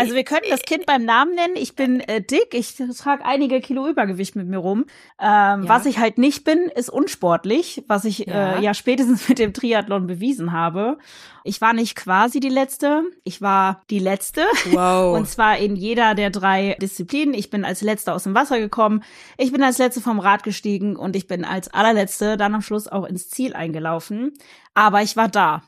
Also wir können das Kind beim Namen nennen. Ich bin äh, dick, ich trage einige Kilo Übergewicht mit mir rum. Ähm, ja. Was ich halt nicht bin, ist unsportlich, was ich ja. Äh, ja spätestens mit dem Triathlon bewiesen habe. Ich war nicht quasi die Letzte, ich war die Letzte. Wow. Und zwar in jeder der drei Disziplinen. Ich bin als Letzte aus dem Wasser gekommen, ich bin als Letzte vom Rad gestiegen und ich bin als allerletzte dann am Schluss auch ins Ziel eingelaufen. Aber ich war da.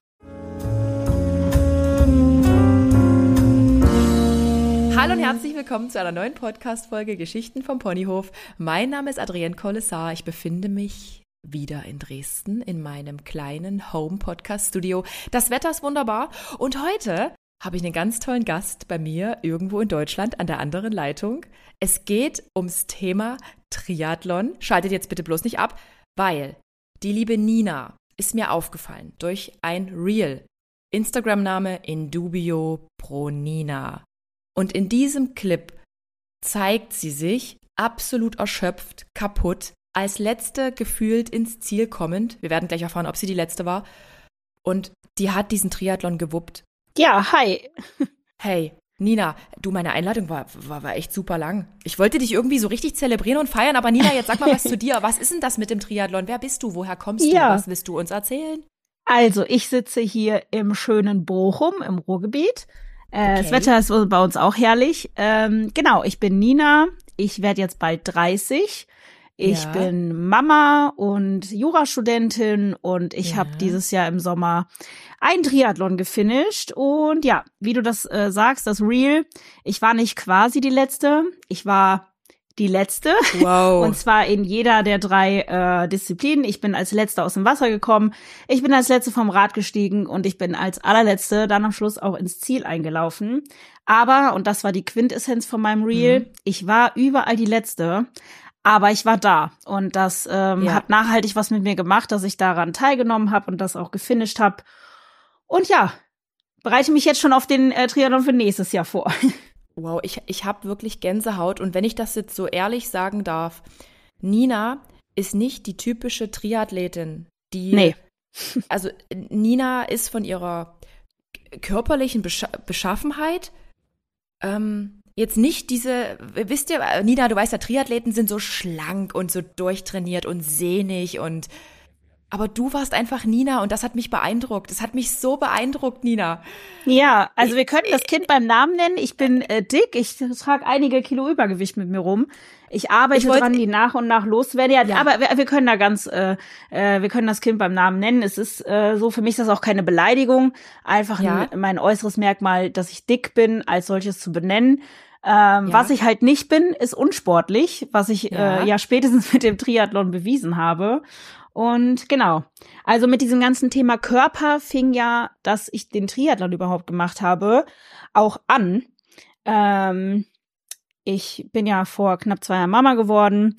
Hallo und herzlich willkommen zu einer neuen Podcast-Folge Geschichten vom Ponyhof. Mein Name ist Adrienne Collessar. Ich befinde mich wieder in Dresden in meinem kleinen Home-Podcast-Studio. Das Wetter ist wunderbar und heute habe ich einen ganz tollen Gast bei mir irgendwo in Deutschland an der anderen Leitung. Es geht ums Thema Triathlon. Schaltet jetzt bitte bloß nicht ab, weil die liebe Nina ist mir aufgefallen durch ein Reel. Instagram-Name Indubio Pro Nina. Und in diesem Clip zeigt sie sich absolut erschöpft, kaputt, als letzte gefühlt ins Ziel kommend. Wir werden gleich erfahren, ob sie die letzte war. Und die hat diesen Triathlon gewuppt. Ja, hi. Hey, Nina, du, meine Einladung war, war, war echt super lang. Ich wollte dich irgendwie so richtig zelebrieren und feiern, aber Nina, jetzt sag mal was zu dir. Was ist denn das mit dem Triathlon? Wer bist du? Woher kommst ja. du? Was willst du uns erzählen? Also, ich sitze hier im schönen Bochum im Ruhrgebiet äh, okay. Das Wetter ist bei uns auch herrlich. Ähm, genau, ich bin Nina. Ich werde jetzt bald 30. Ich ja. bin Mama und Jurastudentin und ich ja. habe dieses Jahr im Sommer ein Triathlon gefinisht. Und ja, wie du das äh, sagst, das Real, ich war nicht quasi die letzte. Ich war die letzte. Wow. Und zwar in jeder der drei äh, Disziplinen. Ich bin als letzte aus dem Wasser gekommen, ich bin als letzte vom Rad gestiegen und ich bin als allerletzte dann am Schluss auch ins Ziel eingelaufen. Aber, und das war die Quintessenz von meinem Reel, mhm. ich war überall die letzte. Aber ich war da und das ähm, ja. hat nachhaltig was mit mir gemacht, dass ich daran teilgenommen habe und das auch gefinisht habe. Und ja, bereite mich jetzt schon auf den äh, Triathlon für nächstes Jahr vor. Wow, ich, ich habe wirklich Gänsehaut. Und wenn ich das jetzt so ehrlich sagen darf, Nina ist nicht die typische Triathletin, die. Nee. Also Nina ist von ihrer körperlichen Besch Beschaffenheit ähm, jetzt nicht diese, wisst ihr, Nina, du weißt ja, Triathleten sind so schlank und so durchtrainiert und sehnig und aber du warst einfach Nina und das hat mich beeindruckt. Das hat mich so beeindruckt, Nina. Ja, also wir können das Kind beim Namen nennen. Ich bin äh, dick, ich trage einige Kilo Übergewicht mit mir rum. Ich arbeite ich wollt, dran, die nach und nach loswerden. Ja, ja. aber wir, wir, können da ganz, äh, äh, wir können das Kind beim Namen nennen. Es ist äh, so, für mich ist das auch keine Beleidigung. Einfach ja. ein, mein äußeres Merkmal, dass ich dick bin, als solches zu benennen. Ähm, ja. Was ich halt nicht bin, ist unsportlich, was ich ja. Äh, ja spätestens mit dem Triathlon bewiesen habe. Und genau. Also mit diesem ganzen Thema Körper fing ja, dass ich den Triathlon überhaupt gemacht habe, auch an. Ähm, ich bin ja vor knapp zwei Jahren Mama geworden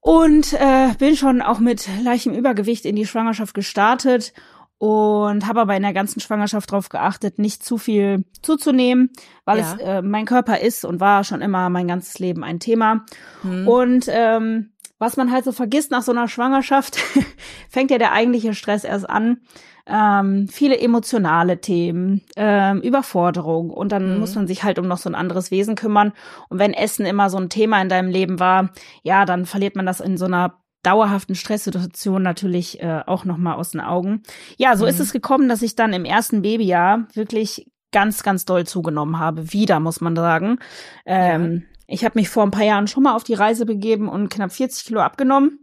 und äh, bin schon auch mit leichtem Übergewicht in die Schwangerschaft gestartet und habe aber in der ganzen Schwangerschaft darauf geachtet, nicht zu viel zuzunehmen, weil ja. es äh, mein Körper ist und war schon immer mein ganzes Leben ein Thema. Hm. Und ähm, was man halt so vergisst nach so einer Schwangerschaft, fängt ja der eigentliche Stress erst an. Ähm, viele emotionale Themen, ähm, Überforderung und dann mhm. muss man sich halt um noch so ein anderes Wesen kümmern. Und wenn Essen immer so ein Thema in deinem Leben war, ja, dann verliert man das in so einer dauerhaften Stresssituation natürlich äh, auch noch mal aus den Augen. Ja, so mhm. ist es gekommen, dass ich dann im ersten Babyjahr wirklich ganz, ganz doll zugenommen habe. Wieder, muss man sagen. Ähm, ja. Ich habe mich vor ein paar Jahren schon mal auf die Reise begeben und knapp 40 Kilo abgenommen.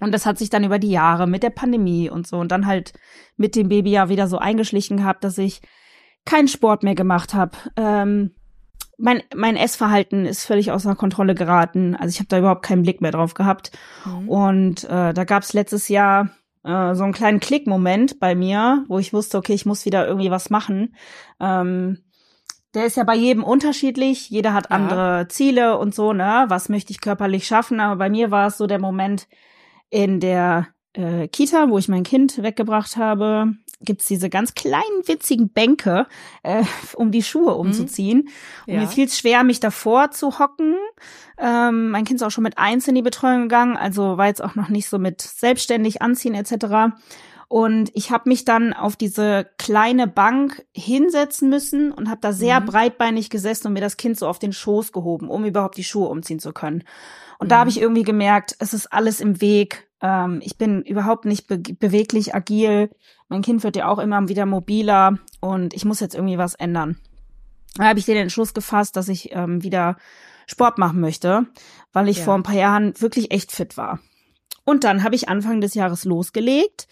Und das hat sich dann über die Jahre mit der Pandemie und so und dann halt mit dem Baby ja wieder so eingeschlichen gehabt, dass ich keinen Sport mehr gemacht habe. Ähm, mein, mein Essverhalten ist völlig außer Kontrolle geraten. Also ich habe da überhaupt keinen Blick mehr drauf gehabt. Mhm. Und äh, da gab es letztes Jahr äh, so einen kleinen Klickmoment bei mir, wo ich wusste, okay, ich muss wieder irgendwie was machen. Ähm, der ist ja bei jedem unterschiedlich. Jeder hat ja. andere Ziele und so, ne? Was möchte ich körperlich schaffen? Aber bei mir war es so der Moment in der äh, Kita, wo ich mein Kind weggebracht habe, gibt's diese ganz kleinen, witzigen Bänke, äh, um die Schuhe mhm. umzuziehen. Mhm. Und mir fiel es schwer, mich davor zu hocken. Ähm, mein Kind ist auch schon mit eins in die Betreuung gegangen, also war jetzt auch noch nicht so mit selbstständig anziehen etc. Und ich habe mich dann auf diese kleine Bank hinsetzen müssen und habe da sehr mhm. breitbeinig gesessen und mir das Kind so auf den Schoß gehoben, um überhaupt die Schuhe umziehen zu können. Und mhm. da habe ich irgendwie gemerkt, es ist alles im Weg. Ähm, ich bin überhaupt nicht be beweglich, agil. Mein Kind wird ja auch immer wieder mobiler und ich muss jetzt irgendwie was ändern. Da habe ich den Entschluss gefasst, dass ich ähm, wieder Sport machen möchte, weil ich ja. vor ein paar Jahren wirklich echt fit war. Und dann habe ich Anfang des Jahres losgelegt,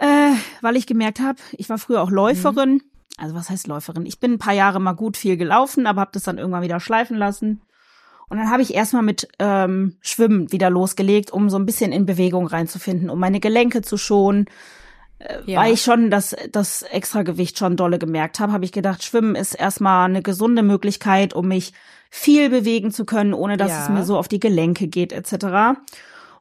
äh, weil ich gemerkt habe, ich war früher auch Läuferin. Mhm. Also was heißt Läuferin? Ich bin ein paar Jahre mal gut viel gelaufen, aber habe das dann irgendwann wieder schleifen lassen. Und dann habe ich erstmal mit ähm, Schwimmen wieder losgelegt, um so ein bisschen in Bewegung reinzufinden, um meine Gelenke zu schonen. Äh, ja. Weil ich schon das, das Extragewicht schon dolle gemerkt habe, habe ich gedacht, Schwimmen ist erstmal eine gesunde Möglichkeit, um mich viel bewegen zu können, ohne dass ja. es mir so auf die Gelenke geht etc.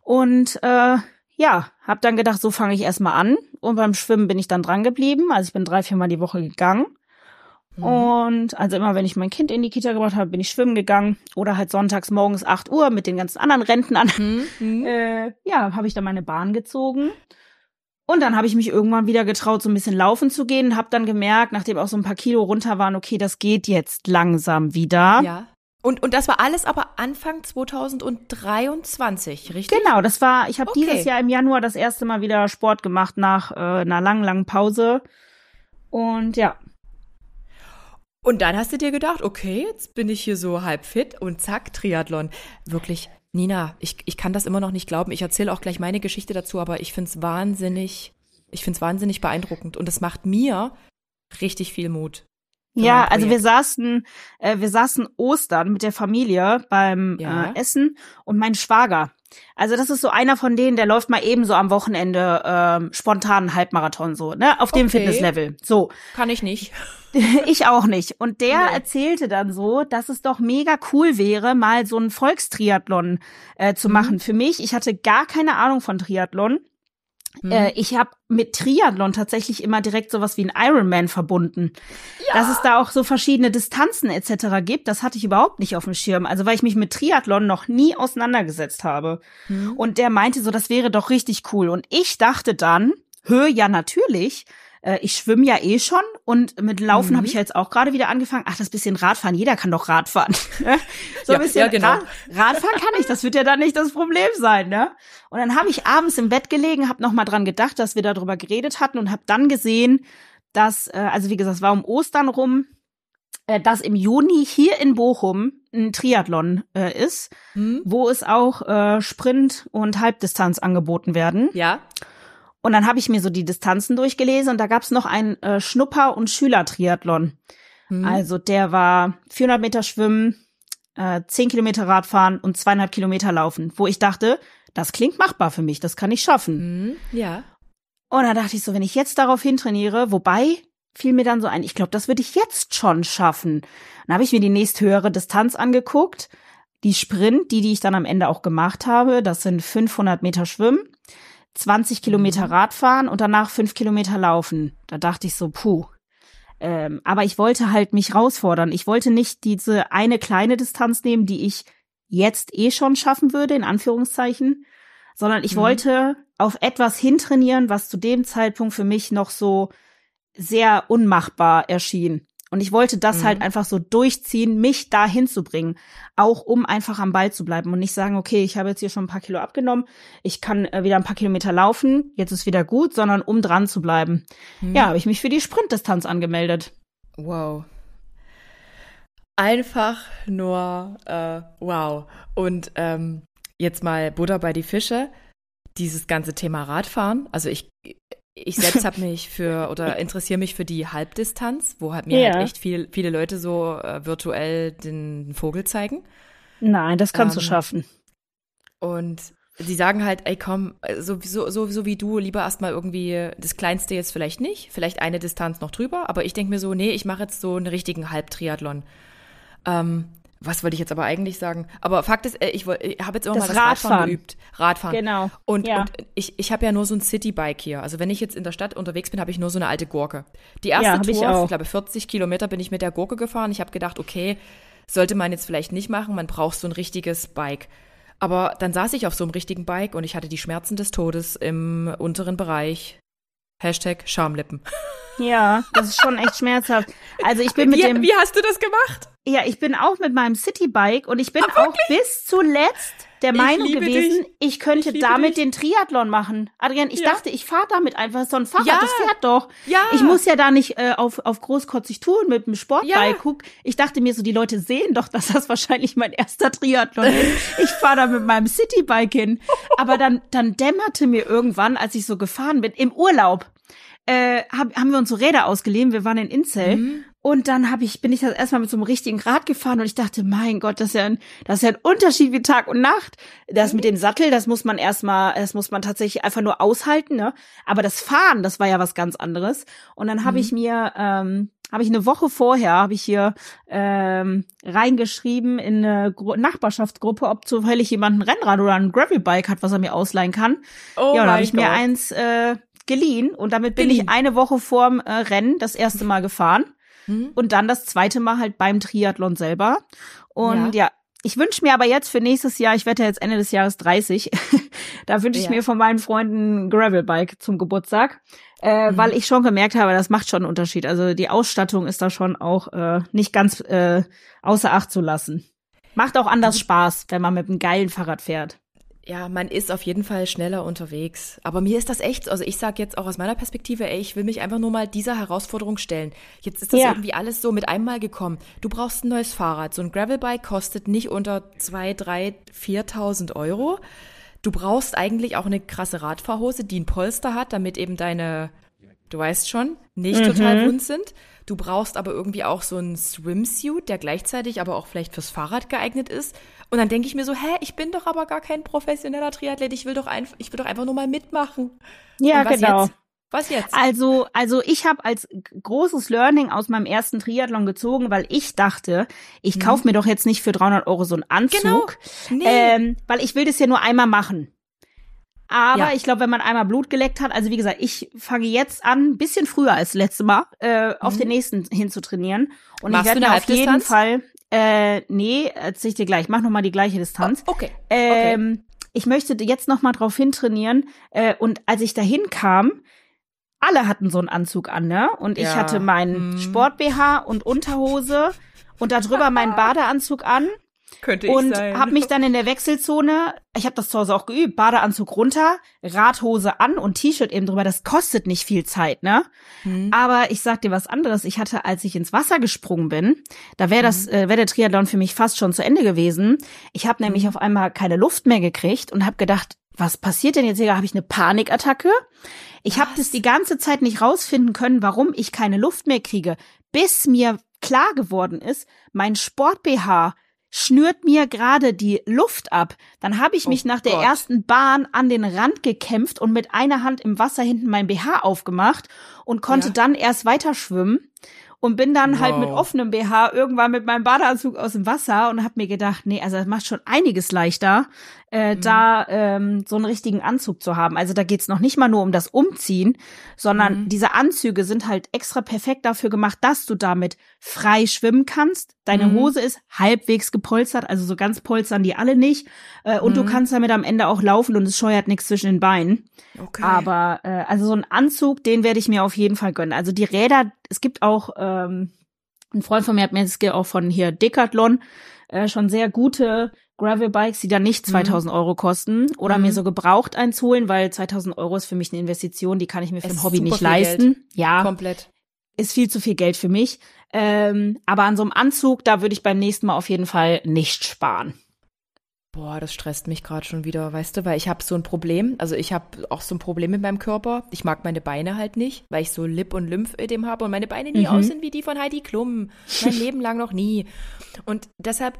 Und äh, ja, habe dann gedacht, so fange ich erstmal an. Und beim Schwimmen bin ich dann dran geblieben. Also ich bin drei, viermal die Woche gegangen. Mhm. Und also immer, wenn ich mein Kind in die Kita gebracht habe, bin ich schwimmen gegangen. Oder halt sonntags morgens 8 Uhr mit den ganzen anderen Rentnern. Mhm. mhm. Äh, ja, habe ich dann meine Bahn gezogen. Und dann habe ich mich irgendwann wieder getraut, so ein bisschen laufen zu gehen. Habe dann gemerkt, nachdem auch so ein paar Kilo runter waren, okay, das geht jetzt langsam wieder. Ja. Und, und das war alles aber Anfang 2023, richtig? Genau, das war, ich habe okay. dieses Jahr im Januar das erste Mal wieder Sport gemacht nach äh, einer langen, langen Pause. Und ja. Und dann hast du dir gedacht, okay, jetzt bin ich hier so halb fit und zack, Triathlon. Wirklich, Nina, ich, ich kann das immer noch nicht glauben. Ich erzähle auch gleich meine Geschichte dazu, aber ich finde es wahnsinnig, ich finde es wahnsinnig beeindruckend. Und es macht mir richtig viel Mut. Ja, also wir saßen, äh, wir saßen Ostern mit der Familie beim ja. äh, Essen und mein Schwager. Also das ist so einer von denen, der läuft mal eben so am Wochenende ähm, spontan Halbmarathon so, ne, auf dem okay. Fitnesslevel. So kann ich nicht. ich auch nicht. Und der nee. erzählte dann so, dass es doch mega cool wäre, mal so einen Volkstriathlon äh, zu mhm. machen. Für mich, ich hatte gar keine Ahnung von Triathlon. Hm. Äh, ich habe mit Triathlon tatsächlich immer direkt sowas wie ein Ironman verbunden. Ja. Dass es da auch so verschiedene Distanzen etc. gibt, das hatte ich überhaupt nicht auf dem Schirm. Also weil ich mich mit Triathlon noch nie auseinandergesetzt habe. Hm. Und der meinte so, das wäre doch richtig cool. Und ich dachte dann, hör ja natürlich, äh, ich schwimme ja eh schon und mit Laufen mhm. habe ich ja jetzt auch gerade wieder angefangen. Ach, das bisschen Radfahren, jeder kann doch Radfahren. Ne? so ein bisschen ja, genau. Rad, Radfahren kann ich, das wird ja dann nicht das Problem sein, ne? Und dann habe ich abends im Bett gelegen, habe noch mal dran gedacht, dass wir darüber geredet hatten und habe dann gesehen, dass äh, also wie gesagt, es war um Ostern rum, äh, dass im Juni hier in Bochum ein Triathlon äh, ist, mhm. wo es auch äh, Sprint und Halbdistanz angeboten werden. Ja. Und dann habe ich mir so die Distanzen durchgelesen und da gab es noch einen äh, Schnupper- und Schülertriathlon. Mhm. Also der war 400 Meter Schwimmen, äh, 10 Kilometer Radfahren und 200 Kilometer Laufen, wo ich dachte, das klingt machbar für mich, das kann ich schaffen. Mhm. Ja. Und dann dachte ich so, wenn ich jetzt darauf hintrainiere, wobei fiel mir dann so ein, ich glaube, das würde ich jetzt schon schaffen. Dann habe ich mir die nächsthöhere Distanz angeguckt, die Sprint, die, die ich dann am Ende auch gemacht habe, das sind 500 Meter Schwimmen 20 Kilometer mhm. Radfahren und danach fünf Kilometer laufen. Da dachte ich so, puh. Ähm, aber ich wollte halt mich rausfordern. Ich wollte nicht diese eine kleine Distanz nehmen, die ich jetzt eh schon schaffen würde, in Anführungszeichen, sondern ich mhm. wollte auf etwas hintrainieren, was zu dem Zeitpunkt für mich noch so sehr unmachbar erschien. Und ich wollte das halt mhm. halt einfach so durchziehen, mich da hinzubringen, auch um einfach am Ball zu bleiben und nicht sagen, okay, ich habe jetzt hier schon ein paar Kilo abgenommen, ich kann äh, wieder ein paar Kilometer laufen, jetzt ist wieder gut, sondern um dran zu bleiben. Mhm. Ja, habe ich mich für die Sprintdistanz angemeldet. Wow. Einfach nur äh, wow. Und ähm, jetzt mal Butter bei die Fische. Dieses ganze Thema Radfahren, also ich ich selbst habe mich für oder interessiere mich für die Halbdistanz, wo halt mir ja. halt echt viel, viele Leute so äh, virtuell den Vogel zeigen. Nein, das kannst ähm, du schaffen. Und die sagen halt, ey komm, so, so, so, so wie du, lieber erstmal irgendwie das Kleinste jetzt vielleicht nicht, vielleicht eine Distanz noch drüber, aber ich denke mir so, nee, ich mache jetzt so einen richtigen Halbtriathlon. Ähm, was wollte ich jetzt aber eigentlich sagen? Aber Fakt ist, äh, ich, ich habe jetzt immer das mal das Radfahren. Radfahren geübt. Radfahren. Genau. Und, ja. und ich, ich habe ja nur so ein Citybike hier. Also wenn ich jetzt in der Stadt unterwegs bin, habe ich nur so eine alte Gurke. Die erste ja, Tour, ich, ich, glaube 40 Kilometer bin ich mit der Gurke gefahren. Ich habe gedacht, okay, sollte man jetzt vielleicht nicht machen. Man braucht so ein richtiges Bike. Aber dann saß ich auf so einem richtigen Bike und ich hatte die Schmerzen des Todes im unteren Bereich Hashtag Schamlippen. Ja, das ist schon echt schmerzhaft. Also ich bin mit wie, dem. Wie hast du das gemacht? Ja, ich bin auch mit meinem Citybike und ich bin Ach, auch bis zuletzt der Meinung gewesen, dich. ich könnte ich damit dich. den Triathlon machen. Adrian, ich ja. dachte, ich fahre damit einfach. So ein Fahrrad, ja. das fährt doch. Ja. Ich muss ja da nicht äh, auf, auf großkotzig tun mit dem Sportbike. Ja. Guck, ich dachte mir so, die Leute sehen doch, dass das wahrscheinlich mein erster Triathlon ist. Ich fahre da mit meinem Citybike hin. Aber dann, dann dämmerte mir irgendwann, als ich so gefahren bin, im Urlaub, äh, hab, haben wir uns so Räder ausgeliehen. Wir waren in Inzell. Mhm. Und dann hab ich, bin ich das erstmal mit so einem richtigen Rad gefahren und ich dachte, mein Gott, das ist ja ein, das ist ja ein Unterschied wie Tag und Nacht. Das mit dem Sattel, das muss man erstmal, das muss man tatsächlich einfach nur aushalten, ne? Aber das Fahren, das war ja was ganz anderes. Und dann habe mhm. ich mir, ähm, habe ich eine Woche vorher, habe ich hier ähm, reingeschrieben in eine Gru Nachbarschaftsgruppe, ob zufällig jemand ein Rennrad oder ein Gravelbike hat, was er mir ausleihen kann. Oh ja, da habe ich Gott. mir eins äh, geliehen und damit bin geliehen. ich eine Woche vorm äh, Rennen das erste Mal gefahren mhm. und dann das zweite Mal halt beim Triathlon selber. Und ja, ja ich wünsche mir aber jetzt für nächstes Jahr, ich werde ja jetzt Ende des Jahres 30, da wünsche ich ja. mir von meinen Freunden ein Gravelbike zum Geburtstag, äh, mhm. weil ich schon gemerkt habe, das macht schon einen Unterschied. Also die Ausstattung ist da schon auch äh, nicht ganz äh, außer Acht zu lassen. Macht auch anders Spaß, wenn man mit einem geilen Fahrrad fährt ja, man ist auf jeden Fall schneller unterwegs. Aber mir ist das echt, also ich sage jetzt auch aus meiner Perspektive, ey, ich will mich einfach nur mal dieser Herausforderung stellen. Jetzt ist das ja. irgendwie alles so mit einmal gekommen. Du brauchst ein neues Fahrrad. So ein Gravelbike kostet nicht unter zwei, drei, viertausend Euro. Du brauchst eigentlich auch eine krasse Radfahrhose, die ein Polster hat, damit eben deine, du weißt schon, nicht mhm. total wund sind. Du brauchst aber irgendwie auch so einen Swimsuit, der gleichzeitig aber auch vielleicht fürs Fahrrad geeignet ist. Und dann denke ich mir so, hä, ich bin doch aber gar kein professioneller Triathlet, ich will doch einfach, ich will doch einfach nur mal mitmachen. Ja, genau. Jetzt? Was jetzt? Also, also ich habe als großes Learning aus meinem ersten Triathlon gezogen, weil ich dachte, ich mhm. kaufe mir doch jetzt nicht für 300 Euro so einen Anzug, genau. nee. ähm, weil ich will das ja nur einmal machen. Aber ja. ich glaube, wenn man einmal Blut geleckt hat, also wie gesagt, ich fange jetzt an, bisschen früher als letzte Mal, äh, mhm. auf den nächsten hin zu trainieren. Und Machst ich werde auf jeden Fall, äh, nee, erzähl ich dir gleich, mach noch mal die gleiche Distanz. Oh, okay. Ähm, okay. Ich möchte jetzt noch mal drauf hintrainieren. Äh, und als ich dahin kam, alle hatten so einen Anzug an, ne? Und ich ja. hatte meinen hm. Sport-BH und Unterhose und darüber meinen Badeanzug an. Könnte ich und sein. habe mich dann in der Wechselzone, ich habe das zu Hause auch geübt, Badeanzug runter, Radhose an und T-Shirt eben drüber. Das kostet nicht viel Zeit, ne? Mhm. Aber ich sag dir was anderes. Ich hatte, als ich ins Wasser gesprungen bin, da wäre das, mhm. äh, wäre der Triathlon für mich fast schon zu Ende gewesen. Ich habe nämlich mhm. auf einmal keine Luft mehr gekriegt und habe gedacht, was passiert denn jetzt hier? Habe ich eine Panikattacke? Ich habe das die ganze Zeit nicht rausfinden können, warum ich keine Luft mehr kriege, bis mir klar geworden ist, mein Sport BH schnürt mir gerade die Luft ab. Dann habe ich mich oh nach der ersten Bahn an den Rand gekämpft und mit einer Hand im Wasser hinten mein BH aufgemacht und konnte ja. dann erst weiter schwimmen und bin dann wow. halt mit offenem BH irgendwann mit meinem Badeanzug aus dem Wasser und habe mir gedacht, nee, also das macht schon einiges leichter, äh, mhm. da ähm, so einen richtigen Anzug zu haben. Also da geht's noch nicht mal nur um das Umziehen, sondern mhm. diese Anzüge sind halt extra perfekt dafür gemacht, dass du damit frei schwimmen kannst. Deine mhm. Hose ist halbwegs gepolstert, also so ganz polstern die alle nicht. Äh, und du mhm. kannst damit am Ende auch laufen und es scheuert nichts zwischen den Beinen. Okay. Aber äh, also so ein Anzug, den werde ich mir auf jeden Fall gönnen. Also die Räder, es gibt auch ähm, ein Freund von mir hat mir das auch von hier Decathlon äh, schon sehr gute Gravelbikes, die dann nicht 2000 mhm. Euro kosten oder mhm. mir so gebraucht eins holen, weil 2000 Euro ist für mich eine Investition, die kann ich mir für ein Hobby nicht leisten. Geld. Ja, komplett. Ist viel zu viel Geld für mich. Ähm, aber an so einem Anzug, da würde ich beim nächsten Mal auf jeden Fall nicht sparen. Boah, das stresst mich gerade schon wieder, weißt du, weil ich habe so ein Problem, also ich habe auch so ein Problem mit meinem Körper. Ich mag meine Beine halt nicht, weil ich so Lip- und Lymphödem habe und meine Beine nie mhm. aussehen wie die von Heidi Klum. Mein Leben lang noch nie. Und deshalb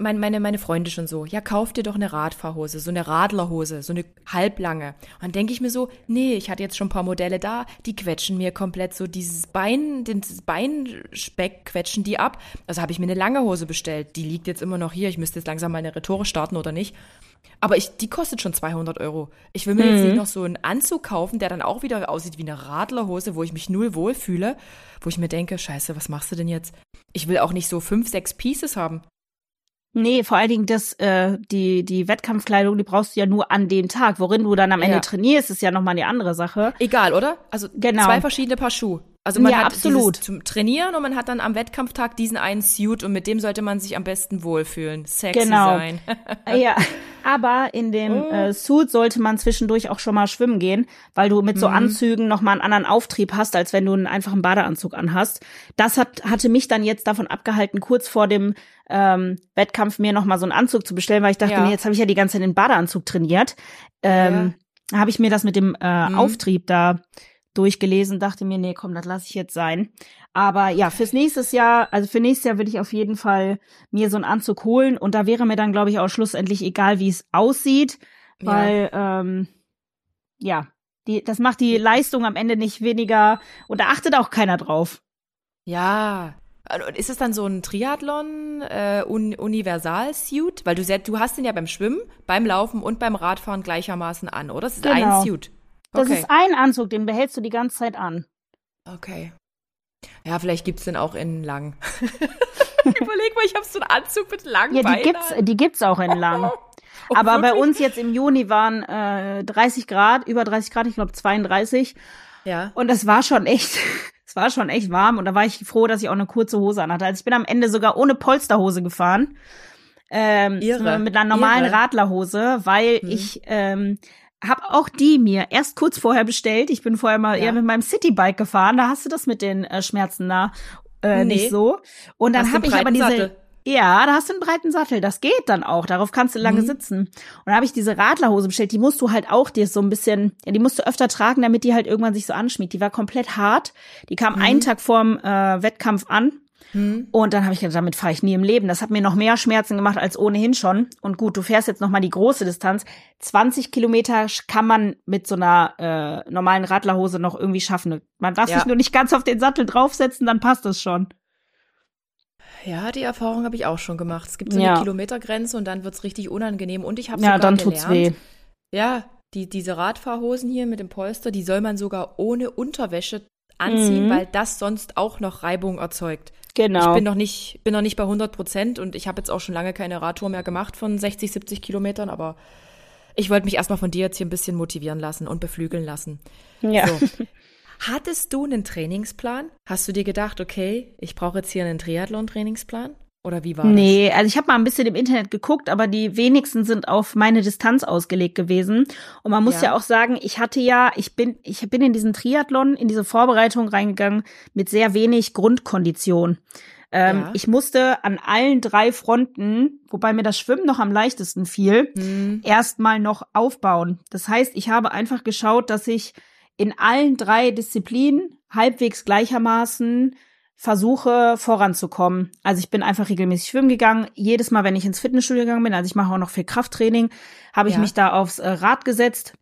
mein, meine, meine Freunde schon so, ja, kauf dir doch eine Radfahrhose, so eine Radlerhose, so eine halblange. Und dann denke ich mir so, nee, ich hatte jetzt schon ein paar Modelle da, die quetschen mir komplett so dieses Bein, den Beinspeck quetschen die ab. Also habe ich mir eine lange Hose bestellt. Die liegt jetzt immer noch hier. Ich müsste jetzt langsam mal eine Retour starten oder nicht. Aber ich, die kostet schon 200 Euro. Ich will mir mhm. jetzt nicht noch so einen Anzug kaufen, der dann auch wieder aussieht wie eine Radlerhose, wo ich mich null wohlfühle, wo ich mir denke, scheiße, was machst du denn jetzt? Ich will auch nicht so fünf, sechs Pieces haben. Nee, vor allen Dingen das, äh, die, die Wettkampfkleidung, die brauchst du ja nur an dem Tag. Worin du dann am Ende ja. trainierst, ist ja nochmal eine andere Sache. Egal, oder? Also genau. zwei verschiedene Paar Schuhe. Also man ja, hat absolut. zum Trainieren und man hat dann am Wettkampftag diesen einen Suit und mit dem sollte man sich am besten wohlfühlen. Sexy genau. sein. ja, aber in dem oh. äh, Suit sollte man zwischendurch auch schon mal schwimmen gehen, weil du mit so mhm. Anzügen noch mal einen anderen Auftrieb hast, als wenn du einen einfachen Badeanzug anhast. Das hat hatte mich dann jetzt davon abgehalten, kurz vor dem ähm, Wettkampf mir noch mal so einen Anzug zu bestellen, weil ich dachte, ja. nee, jetzt habe ich ja die ganze Zeit den Badeanzug trainiert. Ähm, ja. Habe ich mir das mit dem äh, mhm. Auftrieb da durchgelesen, dachte mir, nee, komm, das lasse ich jetzt sein. Aber ja, fürs nächste Jahr, also für nächstes Jahr würde ich auf jeden Fall mir so einen Anzug holen und da wäre mir dann, glaube ich, auch schlussendlich egal, wie es aussieht, weil ja, ähm, ja die, das macht die Leistung am Ende nicht weniger und da achtet auch keiner drauf. Ja, ist es dann so ein Triathlon äh, Un Universal-Suit? Weil du, du hast den ja beim Schwimmen, beim Laufen und beim Radfahren gleichermaßen an, oder? Das ist genau. ein Suit. Das okay. ist ein Anzug, den behältst du die ganze Zeit an. Okay. Ja, vielleicht gibt's den auch in lang. Überleg mal, ich habe so einen Anzug mit langen Ja, die gibt's, die gibt's auch in lang. Oh, Aber wirklich? bei uns jetzt im Juni waren äh, 30 Grad, über 30 Grad, ich glaube 32. Ja. Und es war schon echt, es war schon echt warm. Und da war ich froh, dass ich auch eine kurze Hose anhatte. Also ich bin am Ende sogar ohne Polsterhose gefahren. Ähm, mit einer normalen Irre. Radlerhose, weil hm. ich ähm, hab auch die mir erst kurz vorher bestellt. Ich bin vorher mal ja. eher mit meinem Citybike gefahren. Da hast du das mit den äh, Schmerzen da äh, nee. nicht so. Und dann habe ich aber diese Sattel. Ja, da hast du einen breiten Sattel. Das geht dann auch. Darauf kannst du lange mhm. sitzen. Und da habe ich diese Radlerhose bestellt. Die musst du halt auch dir so ein bisschen, ja, die musst du öfter tragen, damit die halt irgendwann sich so anschmiegt. Die war komplett hart. Die kam mhm. einen Tag vorm äh, Wettkampf an. Hm. Und dann habe ich gedacht, damit fahre ich nie im Leben. Das hat mir noch mehr Schmerzen gemacht als ohnehin schon. Und gut, du fährst jetzt noch mal die große Distanz. 20 Kilometer kann man mit so einer äh, normalen Radlerhose noch irgendwie schaffen. Man darf ja. sich nur nicht ganz auf den Sattel draufsetzen, dann passt es schon. Ja, die Erfahrung habe ich auch schon gemacht. Es gibt so eine ja. Kilometergrenze und dann wird's richtig unangenehm. Und ich habe ja, dann gelernt, tut's weh. Ja, die, diese Radfahrhosen hier mit dem Polster, die soll man sogar ohne Unterwäsche anziehen, mhm. weil das sonst auch noch Reibung erzeugt. Genau. Ich bin noch nicht, bin noch nicht bei 100 Prozent und ich habe jetzt auch schon lange keine Radtour mehr gemacht von 60, 70 Kilometern, aber ich wollte mich erstmal von dir jetzt hier ein bisschen motivieren lassen und beflügeln lassen. Ja. So. Hattest du einen Trainingsplan? Hast du dir gedacht, okay, ich brauche jetzt hier einen Triathlon-Trainingsplan? Oder wie war das? Nee, also ich habe mal ein bisschen im Internet geguckt, aber die wenigsten sind auf meine Distanz ausgelegt gewesen. Und man muss ja, ja auch sagen, ich hatte ja, ich bin, ich bin in diesen Triathlon, in diese Vorbereitung reingegangen mit sehr wenig Grundkondition. Ähm, ja. Ich musste an allen drei Fronten, wobei mir das Schwimmen noch am leichtesten fiel, mhm. erstmal noch aufbauen. Das heißt, ich habe einfach geschaut, dass ich in allen drei Disziplinen halbwegs gleichermaßen versuche voranzukommen. Also ich bin einfach regelmäßig schwimmen gegangen. Jedes Mal, wenn ich ins Fitnessstudio gegangen bin, also ich mache auch noch viel Krafttraining, habe ich ja. mich da aufs äh, Rad gesetzt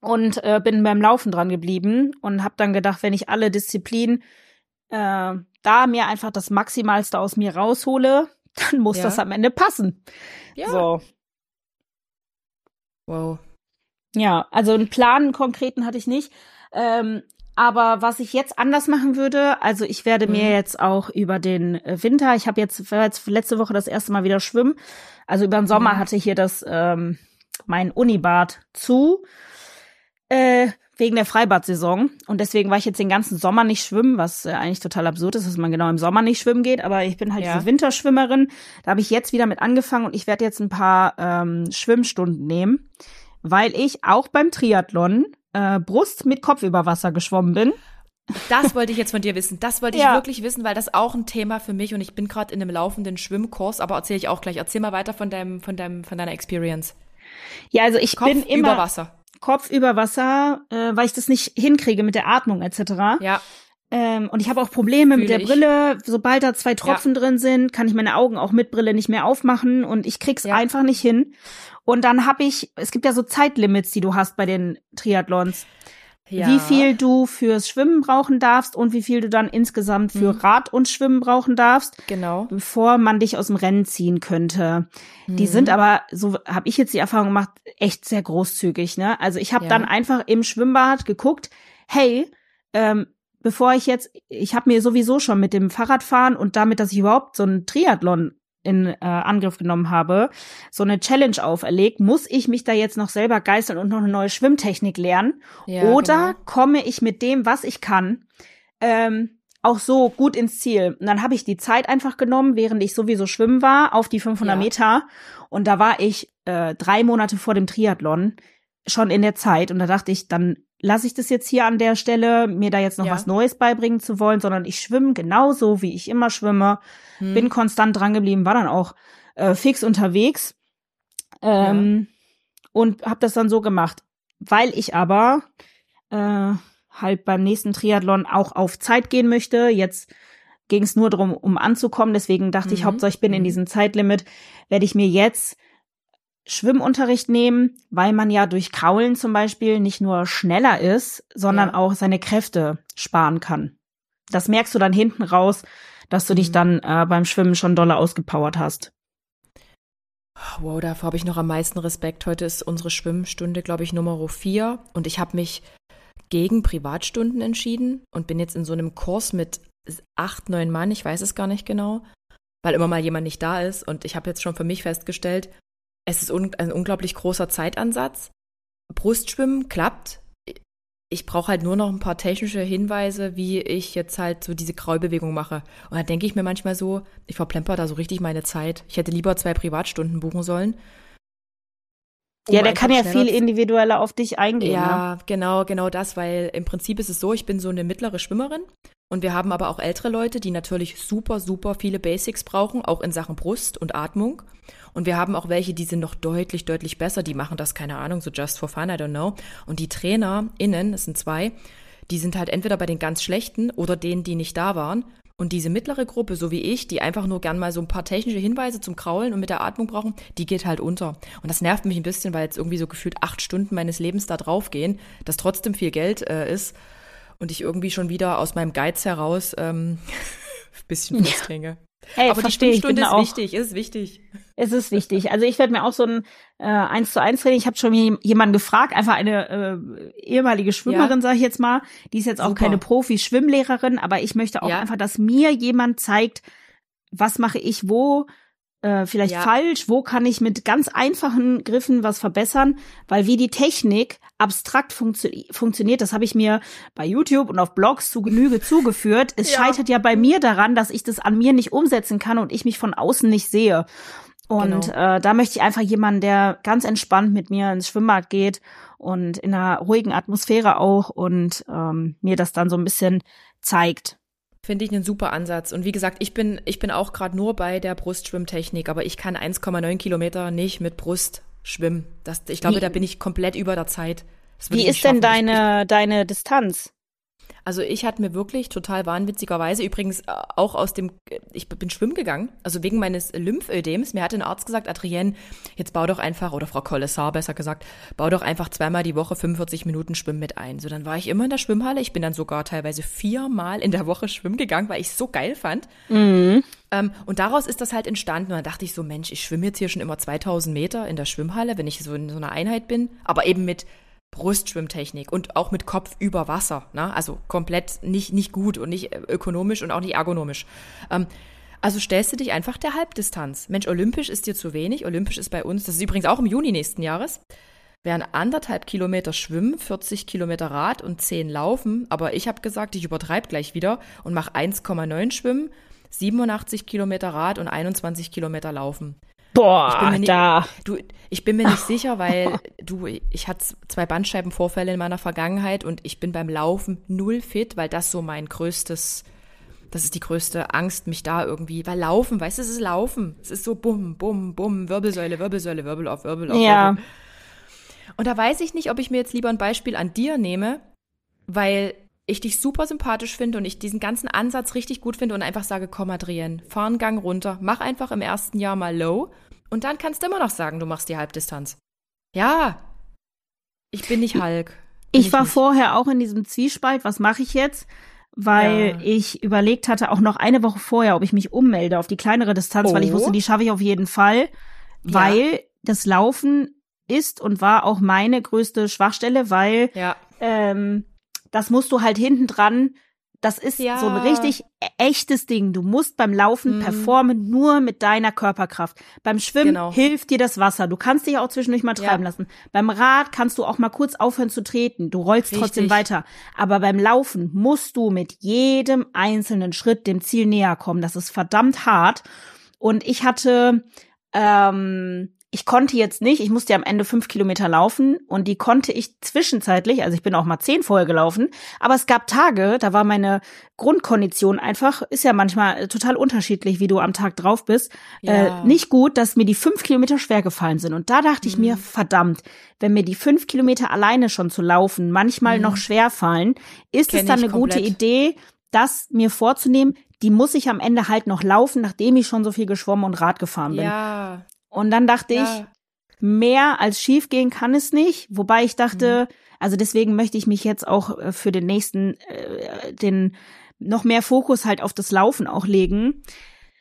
und äh, bin beim Laufen dran geblieben und habe dann gedacht, wenn ich alle Disziplinen äh, da mir einfach das Maximalste aus mir raushole, dann muss ja. das am Ende passen. Ja. So. Wow. Ja, also einen Plan, einen konkreten hatte ich nicht. Ähm, aber was ich jetzt anders machen würde, also ich werde mir mhm. jetzt auch über den äh, Winter, ich habe jetzt, jetzt letzte Woche das erste Mal wieder schwimmen. Also über den Sommer mhm. hatte ich hier das ähm, mein Unibad zu. Äh, wegen der Freibadsaison. Und deswegen war ich jetzt den ganzen Sommer nicht schwimmen, was äh, eigentlich total absurd ist, dass man genau im Sommer nicht schwimmen geht. Aber ich bin halt ja. diese Winterschwimmerin. Da habe ich jetzt wieder mit angefangen und ich werde jetzt ein paar ähm, Schwimmstunden nehmen, weil ich auch beim Triathlon äh, Brust mit Kopf über Wasser geschwommen bin. Das wollte ich jetzt von dir wissen. Das wollte ich ja. wirklich wissen, weil das auch ein Thema für mich und ich bin gerade in einem laufenden Schwimmkurs, aber erzähle ich auch gleich. Erzähl mal weiter von deinem, von deinem, von deiner Experience. Ja, also ich Kopf bin immer über Wasser. Kopf über Wasser, äh, weil ich das nicht hinkriege mit der Atmung etc. Ja. Ähm, und ich habe auch Probleme Fühl mit der ich. Brille. Sobald da zwei Tropfen ja. drin sind, kann ich meine Augen auch mit Brille nicht mehr aufmachen und ich krieg's ja. einfach nicht hin. Und dann habe ich, es gibt ja so Zeitlimits, die du hast bei den Triathlons. Ja. Wie viel du fürs Schwimmen brauchen darfst und wie viel du dann insgesamt für mhm. Rad und Schwimmen brauchen darfst. Genau. Bevor man dich aus dem Rennen ziehen könnte. Mhm. Die sind aber, so habe ich jetzt die Erfahrung gemacht, echt sehr großzügig. Ne? Also ich habe ja. dann einfach im Schwimmbad geguckt, hey, ähm, bevor ich jetzt, ich habe mir sowieso schon mit dem Fahrradfahren und damit, dass ich überhaupt so einen Triathlon in äh, Angriff genommen habe, so eine Challenge auferlegt, muss ich mich da jetzt noch selber geißeln und noch eine neue Schwimmtechnik lernen? Ja, oder genau. komme ich mit dem, was ich kann, ähm, auch so gut ins Ziel? Und dann habe ich die Zeit einfach genommen, während ich sowieso schwimmen war, auf die 500 ja. Meter. Und da war ich äh, drei Monate vor dem Triathlon schon in der Zeit. Und da dachte ich, dann lasse ich das jetzt hier an der Stelle, mir da jetzt noch ja. was Neues beibringen zu wollen, sondern ich schwimme genauso, wie ich immer schwimme, hm. bin konstant dran geblieben, war dann auch äh, fix unterwegs ähm, ja. und habe das dann so gemacht, weil ich aber äh, halt beim nächsten Triathlon auch auf Zeit gehen möchte. Jetzt ging es nur darum, um anzukommen. Deswegen dachte mhm. ich, Hauptsache ich bin in mhm. diesem Zeitlimit, werde ich mir jetzt Schwimmunterricht nehmen, weil man ja durch Kraulen zum Beispiel nicht nur schneller ist, sondern ja. auch seine Kräfte sparen kann. Das merkst du dann hinten raus, dass du mhm. dich dann äh, beim Schwimmen schon doller ausgepowert hast. Wow, davor habe ich noch am meisten Respekt. Heute ist unsere Schwimmstunde, glaube ich, Nummer vier. Und ich habe mich gegen Privatstunden entschieden und bin jetzt in so einem Kurs mit acht, neun Mann, ich weiß es gar nicht genau, weil immer mal jemand nicht da ist. Und ich habe jetzt schon für mich festgestellt, es ist ein unglaublich großer Zeitansatz. Brustschwimmen klappt. Ich brauche halt nur noch ein paar technische Hinweise, wie ich jetzt halt so diese Kraulbewegung mache. Und da denke ich mir manchmal so, ich verplemper da so richtig meine Zeit. Ich hätte lieber zwei Privatstunden buchen sollen. Um ja, der kann ja viel individueller auf dich eingehen. Ja, ne? genau, genau das, weil im Prinzip ist es so, ich bin so eine mittlere Schwimmerin und wir haben aber auch ältere Leute, die natürlich super, super viele Basics brauchen, auch in Sachen Brust und Atmung. Und wir haben auch welche, die sind noch deutlich, deutlich besser. Die machen das, keine Ahnung, so just for fun, I don't know. Und die TrainerInnen, es sind zwei, die sind halt entweder bei den ganz Schlechten oder denen, die nicht da waren. Und diese mittlere Gruppe, so wie ich, die einfach nur gern mal so ein paar technische Hinweise zum Kraulen und mit der Atmung brauchen, die geht halt unter. Und das nervt mich ein bisschen, weil jetzt irgendwie so gefühlt acht Stunden meines Lebens da drauf gehen, das trotzdem viel Geld äh, ist und ich irgendwie schon wieder aus meinem Geiz heraus ähm, bisschen festhänge. Hey, Aber die Stunde ist auch, wichtig, ist wichtig. Es ist wichtig. Also ich werde mir auch so ein äh, eins zu eins Training. Ich habe schon jemanden gefragt, einfach eine äh, ehemalige Schwimmerin, ja. sage ich jetzt mal. Die ist jetzt auch Super. keine Profi-Schwimmlehrerin, aber ich möchte auch ja. einfach, dass mir jemand zeigt, was mache ich wo, äh, vielleicht ja. falsch, wo kann ich mit ganz einfachen Griffen was verbessern, weil wie die Technik abstrakt funktio funktioniert, das habe ich mir bei YouTube und auf Blogs zu Genüge zugeführt. Es ja. scheitert ja bei mir daran, dass ich das an mir nicht umsetzen kann und ich mich von außen nicht sehe. Und genau. äh, da möchte ich einfach jemanden, der ganz entspannt mit mir ins Schwimmbad geht und in einer ruhigen Atmosphäre auch und ähm, mir das dann so ein bisschen zeigt. Finde ich einen super Ansatz. Und wie gesagt, ich bin, ich bin auch gerade nur bei der Brustschwimmtechnik, aber ich kann 1,9 Kilometer nicht mit Brust schwimmen. Das, ich glaube, wie, da bin ich komplett über der Zeit. Wie ist denn deine, deine Distanz? Also ich hatte mir wirklich total wahnwitzigerweise, übrigens äh, auch aus dem, ich bin schwimmen gegangen, also wegen meines Lymphödems. Mir hat ein Arzt gesagt, Adrienne, jetzt bau doch einfach, oder Frau Kollessar besser gesagt, bau doch einfach zweimal die Woche 45 Minuten Schwimmen mit ein. So, dann war ich immer in der Schwimmhalle. Ich bin dann sogar teilweise viermal in der Woche schwimmen gegangen, weil ich es so geil fand. Mhm. Ähm, und daraus ist das halt entstanden. Und dann dachte ich so, Mensch, ich schwimme jetzt hier schon immer 2000 Meter in der Schwimmhalle, wenn ich so in so einer Einheit bin, aber eben mit Brustschwimmtechnik und auch mit Kopf über Wasser. Ne? Also komplett nicht, nicht gut und nicht ökonomisch und auch nicht ergonomisch. Ähm, also stellst du dich einfach der Halbdistanz. Mensch, olympisch ist dir zu wenig. Olympisch ist bei uns, das ist übrigens auch im Juni nächsten Jahres, wären anderthalb Kilometer Schwimmen, 40 Kilometer Rad und 10 Laufen. Aber ich habe gesagt, ich übertreibe gleich wieder und mache 1,9 Schwimmen, 87 Kilometer Rad und 21 Kilometer Laufen. Boah, ich nicht, da. Du, ich bin mir nicht sicher, weil du, ich hatte zwei Bandscheibenvorfälle in meiner Vergangenheit und ich bin beim Laufen null fit, weil das so mein größtes, das ist die größte Angst, mich da irgendwie, weil Laufen, weißt du, es ist Laufen. Es ist so bum, bum, bum, Wirbelsäule, Wirbelsäule, Wirbel auf, Wirbel auf. Ja. Wirbel. Und da weiß ich nicht, ob ich mir jetzt lieber ein Beispiel an dir nehme, weil ich dich super sympathisch finde und ich diesen ganzen Ansatz richtig gut finde und einfach sage, komm Adrienne, fahr einen Gang runter, mach einfach im ersten Jahr mal low und dann kannst du immer noch sagen, du machst die Halbdistanz. Ja, ich bin nicht Hulk. Bin ich war nicht. vorher auch in diesem Zwiespalt, was mache ich jetzt? Weil ja. ich überlegt hatte, auch noch eine Woche vorher, ob ich mich ummelde auf die kleinere Distanz, oh. weil ich wusste, oh. die schaffe ich auf jeden Fall. Weil ja. das Laufen ist und war auch meine größte Schwachstelle, weil ja. ähm, das musst du halt hinten dran Das ist ja. so ein richtig e-, echtes Ding. Du musst beim Laufen mhm. performen nur mit deiner Körperkraft. Beim Schwimmen genau. hilft dir das Wasser. Du kannst dich auch zwischendurch mal treiben ja. lassen. Beim Rad kannst du auch mal kurz aufhören zu treten. Du rollst richtig. trotzdem weiter. Aber beim Laufen musst du mit jedem einzelnen Schritt dem Ziel näher kommen. Das ist verdammt hart. Und ich hatte ähm, ich konnte jetzt nicht, ich musste ja am Ende fünf Kilometer laufen und die konnte ich zwischenzeitlich, also ich bin auch mal zehn vorher gelaufen, aber es gab Tage, da war meine Grundkondition einfach, ist ja manchmal total unterschiedlich, wie du am Tag drauf bist, äh, ja. äh, nicht gut, dass mir die fünf Kilometer schwer gefallen sind. Und da dachte mhm. ich mir, mhm. verdammt, wenn mir die fünf Kilometer alleine schon zu laufen manchmal mhm. noch schwer fallen, ist Kenn es dann eine komplett. gute Idee, das mir vorzunehmen, die muss ich am Ende halt noch laufen, nachdem ich schon so viel geschwommen und Rad gefahren bin. Ja. Und dann dachte ja. ich, mehr als schief gehen kann es nicht. Wobei ich dachte, mhm. also deswegen möchte ich mich jetzt auch äh, für den nächsten, äh, den noch mehr Fokus halt auf das Laufen auch legen.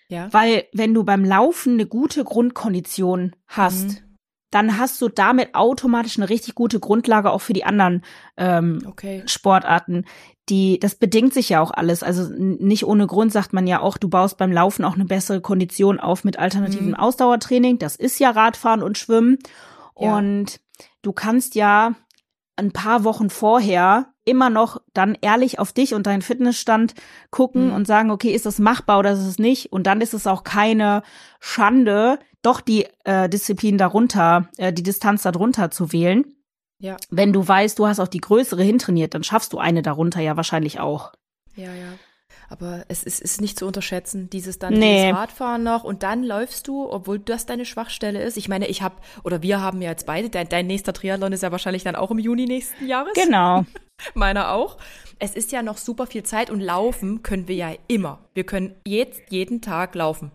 Ja. Weil wenn du beim Laufen eine gute Grundkondition hast, mhm. dann hast du damit automatisch eine richtig gute Grundlage auch für die anderen ähm, okay. Sportarten die, das bedingt sich ja auch alles. Also nicht ohne Grund sagt man ja auch, du baust beim Laufen auch eine bessere Kondition auf mit alternativem mhm. Ausdauertraining. Das ist ja Radfahren und Schwimmen. Ja. Und du kannst ja ein paar Wochen vorher immer noch dann ehrlich auf dich und deinen Fitnessstand gucken mhm. und sagen, okay, ist das machbar oder ist es nicht? Und dann ist es auch keine Schande, doch die äh, Disziplin darunter, äh, die Distanz darunter zu wählen. Ja. Wenn du weißt, du hast auch die größere hintrainiert, dann schaffst du eine darunter ja wahrscheinlich auch. Ja, ja. Aber es ist, ist nicht zu unterschätzen, dieses dann nee. dieses Radfahren noch und dann läufst du, obwohl das deine Schwachstelle ist. Ich meine, ich habe, oder wir haben ja jetzt beide, dein, dein nächster Triathlon ist ja wahrscheinlich dann auch im Juni nächsten Jahres. Genau. Meiner auch. Es ist ja noch super viel Zeit und laufen können wir ja immer. Wir können jetzt jeden Tag laufen.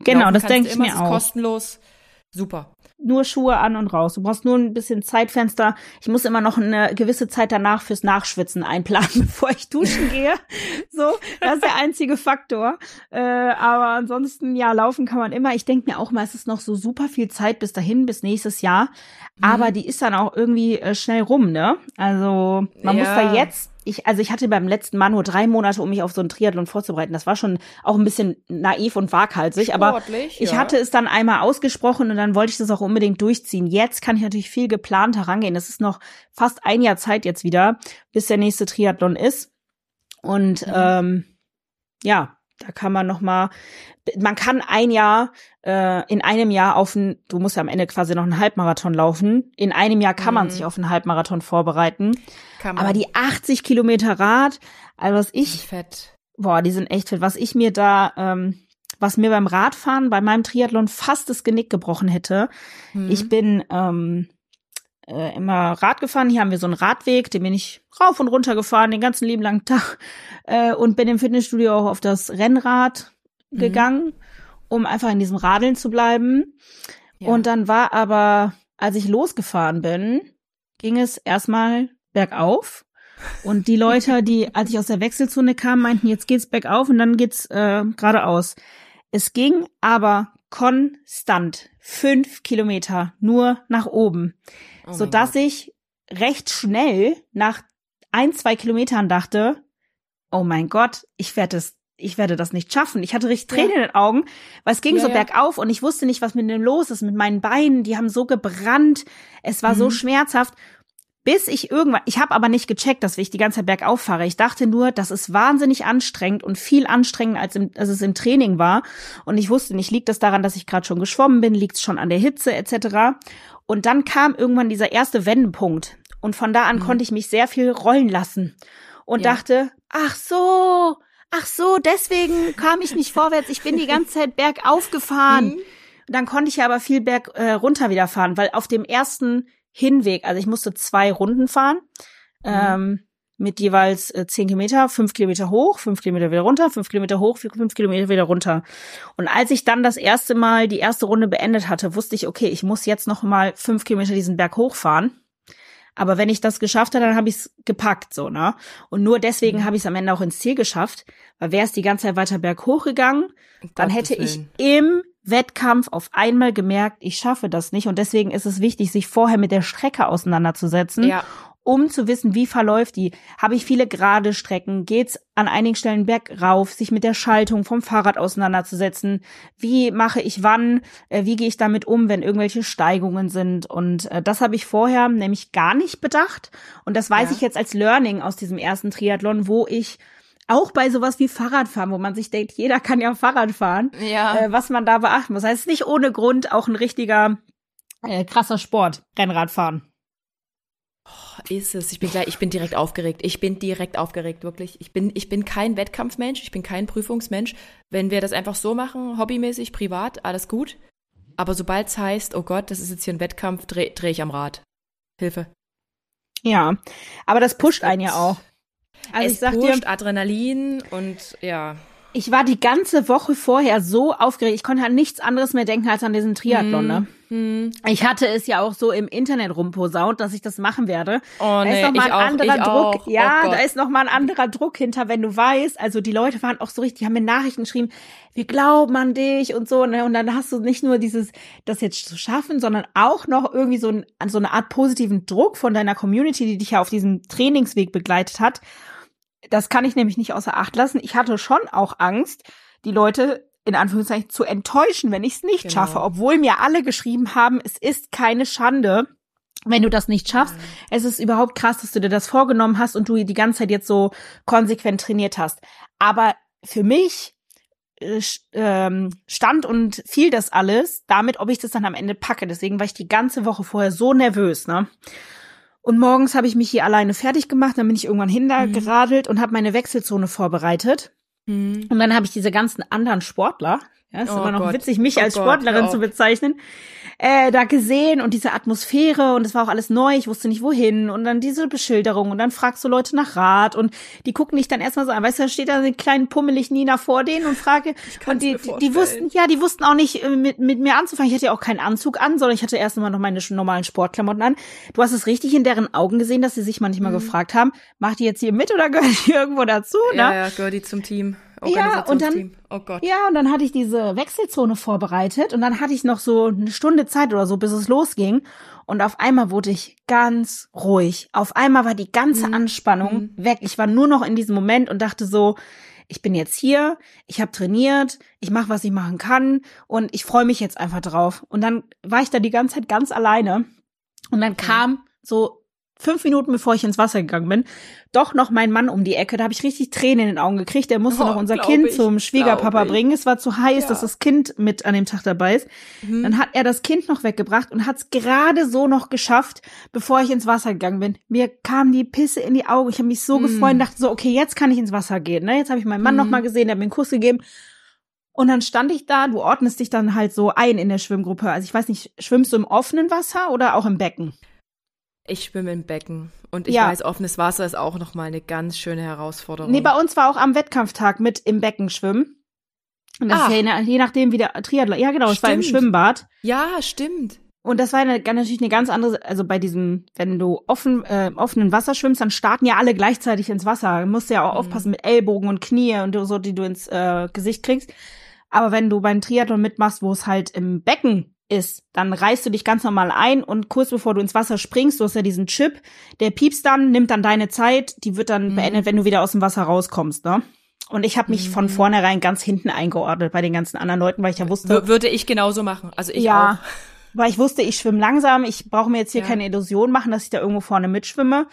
Genau, laufen das denke ich mir auch. Ist kostenlos. Super nur Schuhe an und raus. Du brauchst nur ein bisschen Zeitfenster. Ich muss immer noch eine gewisse Zeit danach fürs Nachschwitzen einplanen, bevor ich duschen gehe. So, das ist der einzige Faktor. Äh, aber ansonsten, ja, laufen kann man immer. Ich denke mir auch mal, es ist noch so super viel Zeit bis dahin, bis nächstes Jahr. Aber mhm. die ist dann auch irgendwie äh, schnell rum, ne? Also man ja. muss da jetzt ich, also ich hatte beim letzten Mal nur drei Monate, um mich auf so einen Triathlon vorzubereiten. Das war schon auch ein bisschen naiv und waghalsig, aber ich ja. hatte es dann einmal ausgesprochen und dann wollte ich das auch unbedingt durchziehen. Jetzt kann ich natürlich viel geplant herangehen. Es ist noch fast ein Jahr Zeit jetzt wieder, bis der nächste Triathlon ist. Und mhm. ähm, ja, da kann man noch mal, man kann ein Jahr äh, in einem Jahr auf ein, du musst ja am Ende quasi noch einen Halbmarathon laufen. In einem Jahr kann mhm. man sich auf einen Halbmarathon vorbereiten. Kann man. Aber die 80 Kilometer Rad, also was ich, fett. boah, die sind echt fett. Was ich mir da, ähm, was mir beim Radfahren bei meinem Triathlon fast das Genick gebrochen hätte. Mhm. Ich bin ähm, äh, immer Rad gefahren. Hier haben wir so einen Radweg, den bin ich rauf und runter gefahren, den ganzen lieben langen Tag. Äh, und bin im Fitnessstudio auch auf das Rennrad mhm. gegangen, um einfach in diesem Radeln zu bleiben. Ja. Und dann war aber, als ich losgefahren bin, ging es erstmal bergauf. Und die Leute, die, als ich aus der Wechselzone kam, meinten, jetzt geht's bergauf und dann geht's äh, geradeaus. Es ging aber konstant fünf Kilometer nur nach oben, oh so dass ich recht schnell nach ein, zwei Kilometern dachte, oh mein Gott, ich werde es ich werde das nicht schaffen. Ich hatte richtig Tränen ja. in den Augen, weil es ging ja, so bergauf und ich wusste nicht, was mit dem los ist, mit meinen Beinen. Die haben so gebrannt. Es war mhm. so schmerzhaft. Bis ich irgendwann, ich habe aber nicht gecheckt, dass ich die ganze Zeit bergauf fahre. Ich dachte nur, das ist wahnsinnig anstrengend und viel anstrengender als, im, als es im Training war. Und ich wusste nicht, liegt das daran, dass ich gerade schon geschwommen bin, liegt es schon an der Hitze etc. Und dann kam irgendwann dieser erste Wendepunkt. Und von da an mhm. konnte ich mich sehr viel rollen lassen und ja. dachte, ach so, ach so, deswegen kam ich nicht vorwärts. Ich bin die ganze Zeit bergauf gefahren. Mhm. Dann konnte ich ja aber viel berg äh, runter wieder fahren, weil auf dem ersten Hinweg, also ich musste zwei Runden fahren, mhm. ähm, mit jeweils äh, zehn Kilometer, fünf Kilometer hoch, fünf Kilometer wieder runter, fünf Kilometer hoch, fünf Kilometer wieder runter. Und als ich dann das erste Mal die erste Runde beendet hatte, wusste ich, okay, ich muss jetzt noch mal fünf Kilometer diesen Berg hochfahren. Aber wenn ich das geschafft habe, dann habe ich es gepackt, so, ne? Und nur deswegen habe ich es am Ende auch ins Ziel geschafft, weil wäre es die ganze Zeit weiter berghoch gegangen, dann hätte ich im Wettkampf auf einmal gemerkt, ich schaffe das nicht. Und deswegen ist es wichtig, sich vorher mit der Strecke auseinanderzusetzen. Ja. um zu wissen, wie verläuft die. Habe ich viele gerade Strecken? Geht's an einigen Stellen bergauf, sich mit der Schaltung vom Fahrrad auseinanderzusetzen? Wie mache ich wann? Äh, wie gehe ich damit um, wenn irgendwelche Steigungen sind? Und äh, das habe ich vorher nämlich gar nicht bedacht. Und das weiß ja. ich jetzt als Learning aus diesem ersten Triathlon, wo ich auch bei sowas wie Fahrradfahren, wo man sich denkt, jeder kann ja Fahrrad fahren, ja. Äh, was man da beachten muss. Das heißt, nicht ohne Grund auch ein richtiger äh, krasser Sport, Rennradfahren. Oh, ist es. Ich bin gleich, ich bin direkt aufgeregt. Ich bin direkt aufgeregt, wirklich. Ich bin, ich bin kein Wettkampfmensch, ich bin kein Prüfungsmensch. Wenn wir das einfach so machen, hobbymäßig, privat, alles gut. Aber sobald es heißt, oh Gott, das ist jetzt hier ein Wettkampf, drehe dreh ich am Rad. Hilfe. Ja, aber das pusht einen ja auch. Also es ich sag pusht dir, Adrenalin und ja ich war die ganze Woche vorher so aufgeregt. Ich konnte an nichts anderes mehr denken als an diesen Triathlon. Ne? Hm. Ich hatte es ja auch so im Internet rumposaunt, dass ich das machen werde. Oh, da nee, ist noch mal ein anderer auch, Druck. Ja, oh da ist noch mal ein anderer Druck hinter, wenn du weißt. Also die Leute waren auch so richtig, die haben mir Nachrichten geschrieben, wir glauben an dich und so. Ne? Und dann hast du nicht nur dieses, das jetzt zu schaffen, sondern auch noch irgendwie so, ein, so eine Art positiven Druck von deiner Community, die dich ja auf diesem Trainingsweg begleitet hat das kann ich nämlich nicht außer Acht lassen. Ich hatte schon auch Angst, die Leute in Anführungszeichen zu enttäuschen, wenn ich es nicht genau. schaffe, obwohl mir alle geschrieben haben, es ist keine Schande, wenn du das nicht schaffst. Nein. Es ist überhaupt krass, dass du dir das vorgenommen hast und du die ganze Zeit jetzt so konsequent trainiert hast. Aber für mich äh, ähm, stand und fiel das alles damit, ob ich das dann am Ende packe. Deswegen war ich die ganze Woche vorher so nervös, ne? Und morgens habe ich mich hier alleine fertig gemacht, dann bin ich irgendwann hingeradelt mhm. und habe meine Wechselzone vorbereitet. Mhm. Und dann habe ich diese ganzen anderen Sportler, ja, ist oh immer noch Gott. witzig, mich oh als Sportlerin Gott, zu bezeichnen, äh, da gesehen und diese Atmosphäre und es war auch alles neu, ich wusste nicht wohin und dann diese Beschilderung und dann fragst du Leute nach Rat und die gucken dich dann erstmal so an, weißt du, da steht da eine kleine pummelig Nina vor denen und frage und die, die wussten, ja, die wussten auch nicht äh, mit, mit mir anzufangen. Ich hatte ja auch keinen Anzug an, sondern ich hatte erst einmal noch meine normalen Sportklamotten an. Du hast es richtig in deren Augen gesehen, dass sie sich manchmal mhm. gefragt haben, macht die jetzt hier mit oder gehört die irgendwo dazu? Ne? Ja, ja, gehört die zum Team ja, und dann, oh Gott. Ja, und dann hatte ich diese Wechselzone vorbereitet und dann hatte ich noch so eine Stunde Zeit oder so, bis es losging. Und auf einmal wurde ich ganz ruhig. Auf einmal war die ganze mhm. Anspannung mhm. weg. Ich war nur noch in diesem Moment und dachte so, ich bin jetzt hier, ich habe trainiert, ich mache, was ich machen kann und ich freue mich jetzt einfach drauf. Und dann war ich da die ganze Zeit ganz alleine und dann kam so fünf Minuten bevor ich ins Wasser gegangen bin, doch noch mein Mann um die Ecke. Da habe ich richtig Tränen in den Augen gekriegt. Der musste oh, noch unser Kind ich, zum Schwiegerpapa bringen. Es war zu heiß, ja. dass das Kind mit an dem Tag dabei ist. Mhm. Dann hat er das Kind noch weggebracht und hat es gerade so noch geschafft, bevor ich ins Wasser gegangen bin. Mir kam die Pisse in die Augen. Ich habe mich so mhm. gefreut und dachte so, okay, jetzt kann ich ins Wasser gehen. Ne? Jetzt habe ich meinen Mann mhm. noch mal gesehen, der hat mir einen Kuss gegeben. Und dann stand ich da, du ordnest dich dann halt so ein in der Schwimmgruppe. Also ich weiß nicht, schwimmst du im offenen Wasser oder auch im Becken? Ich schwimme im Becken und ich ja. weiß, offenes Wasser ist auch nochmal eine ganz schöne Herausforderung. Nee, bei uns war auch am Wettkampftag mit im Becken schwimmen. Und das Ach. ist ja je nachdem, wie der Triathlon. Ja, genau, es war im Schwimmbad. Ja, stimmt. Und das war eine, natürlich eine ganz andere, also bei diesem, wenn du offen, äh, offenen Wasser schwimmst, dann starten ja alle gleichzeitig ins Wasser. Du musst ja auch mhm. aufpassen mit Ellbogen und Knie und so, die du ins äh, Gesicht kriegst. Aber wenn du beim Triathlon mitmachst, wo es halt im Becken ist, dann reißt du dich ganz normal ein und kurz bevor du ins Wasser springst, du hast ja diesen Chip, der piepst dann, nimmt dann deine Zeit, die wird dann mhm. beendet, wenn du wieder aus dem Wasser rauskommst, ne? Und ich habe mich mhm. von vornherein ganz hinten eingeordnet bei den ganzen anderen Leuten, weil ich ja wusste. W würde ich genauso machen. Also ich ja, auch. Weil ich wusste, ich schwimme langsam, ich brauche mir jetzt hier ja. keine Illusion machen, dass ich da irgendwo vorne mitschwimme.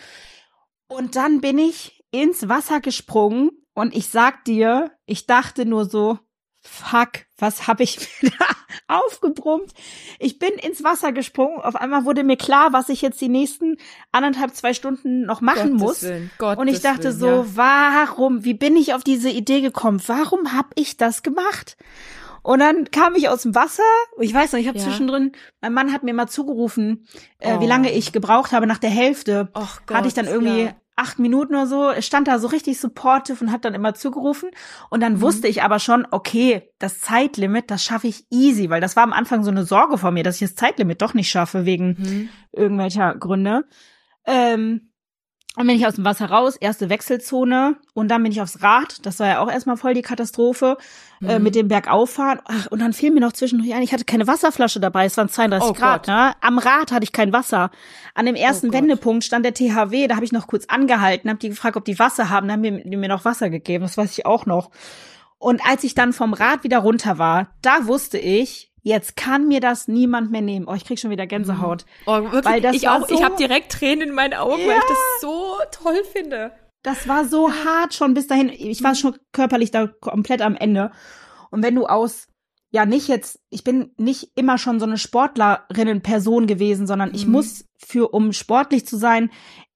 Und dann bin ich ins Wasser gesprungen und ich sag dir, ich dachte nur so, fuck, was habe ich mir da aufgebrummt? Ich bin ins Wasser gesprungen. Auf einmal wurde mir klar, was ich jetzt die nächsten anderthalb, zwei Stunden noch machen Gottes muss. Willen, Gottes und ich dachte Willen, so, ja. warum, wie bin ich auf diese Idee gekommen? Warum habe ich das gemacht? Und dann kam ich aus dem Wasser. Ich weiß noch, ich habe ja. zwischendrin, mein Mann hat mir mal zugerufen, äh, oh. wie lange ich gebraucht habe. Nach der Hälfte Och Gott, hatte ich dann irgendwie ja acht Minuten oder so, stand da so richtig supportive und hat dann immer zugerufen. Und dann mhm. wusste ich aber schon, okay, das Zeitlimit, das schaffe ich easy, weil das war am Anfang so eine Sorge von mir, dass ich das Zeitlimit doch nicht schaffe wegen mhm. irgendwelcher Gründe. Ähm, dann bin ich aus dem Wasser raus, erste Wechselzone und dann bin ich aufs Rad. Das war ja auch erstmal voll die Katastrophe mhm. äh, mit dem Bergauffahren. Ach, und dann fiel mir noch zwischendurch ein, ich hatte keine Wasserflasche dabei, es waren 32 oh Grad. Ne? Am Rad hatte ich kein Wasser. An dem ersten oh Wendepunkt stand der THW, da habe ich noch kurz angehalten, habe die gefragt, ob die Wasser haben, dann haben die mir noch Wasser gegeben, das weiß ich auch noch. Und als ich dann vom Rad wieder runter war, da wusste ich, Jetzt kann mir das niemand mehr nehmen. Oh, ich krieg schon wieder Gänsehaut. Mhm. Oh, wirklich? Weil das ich auch. So, ich habe direkt Tränen in meinen Augen, ja. weil ich das so toll finde. Das war so hart schon bis dahin. Ich war schon körperlich da komplett am Ende. Und wenn du aus, ja, nicht jetzt, ich bin nicht immer schon so eine Sportlerinnen-Person gewesen, sondern ich mhm. muss für, um sportlich zu sein,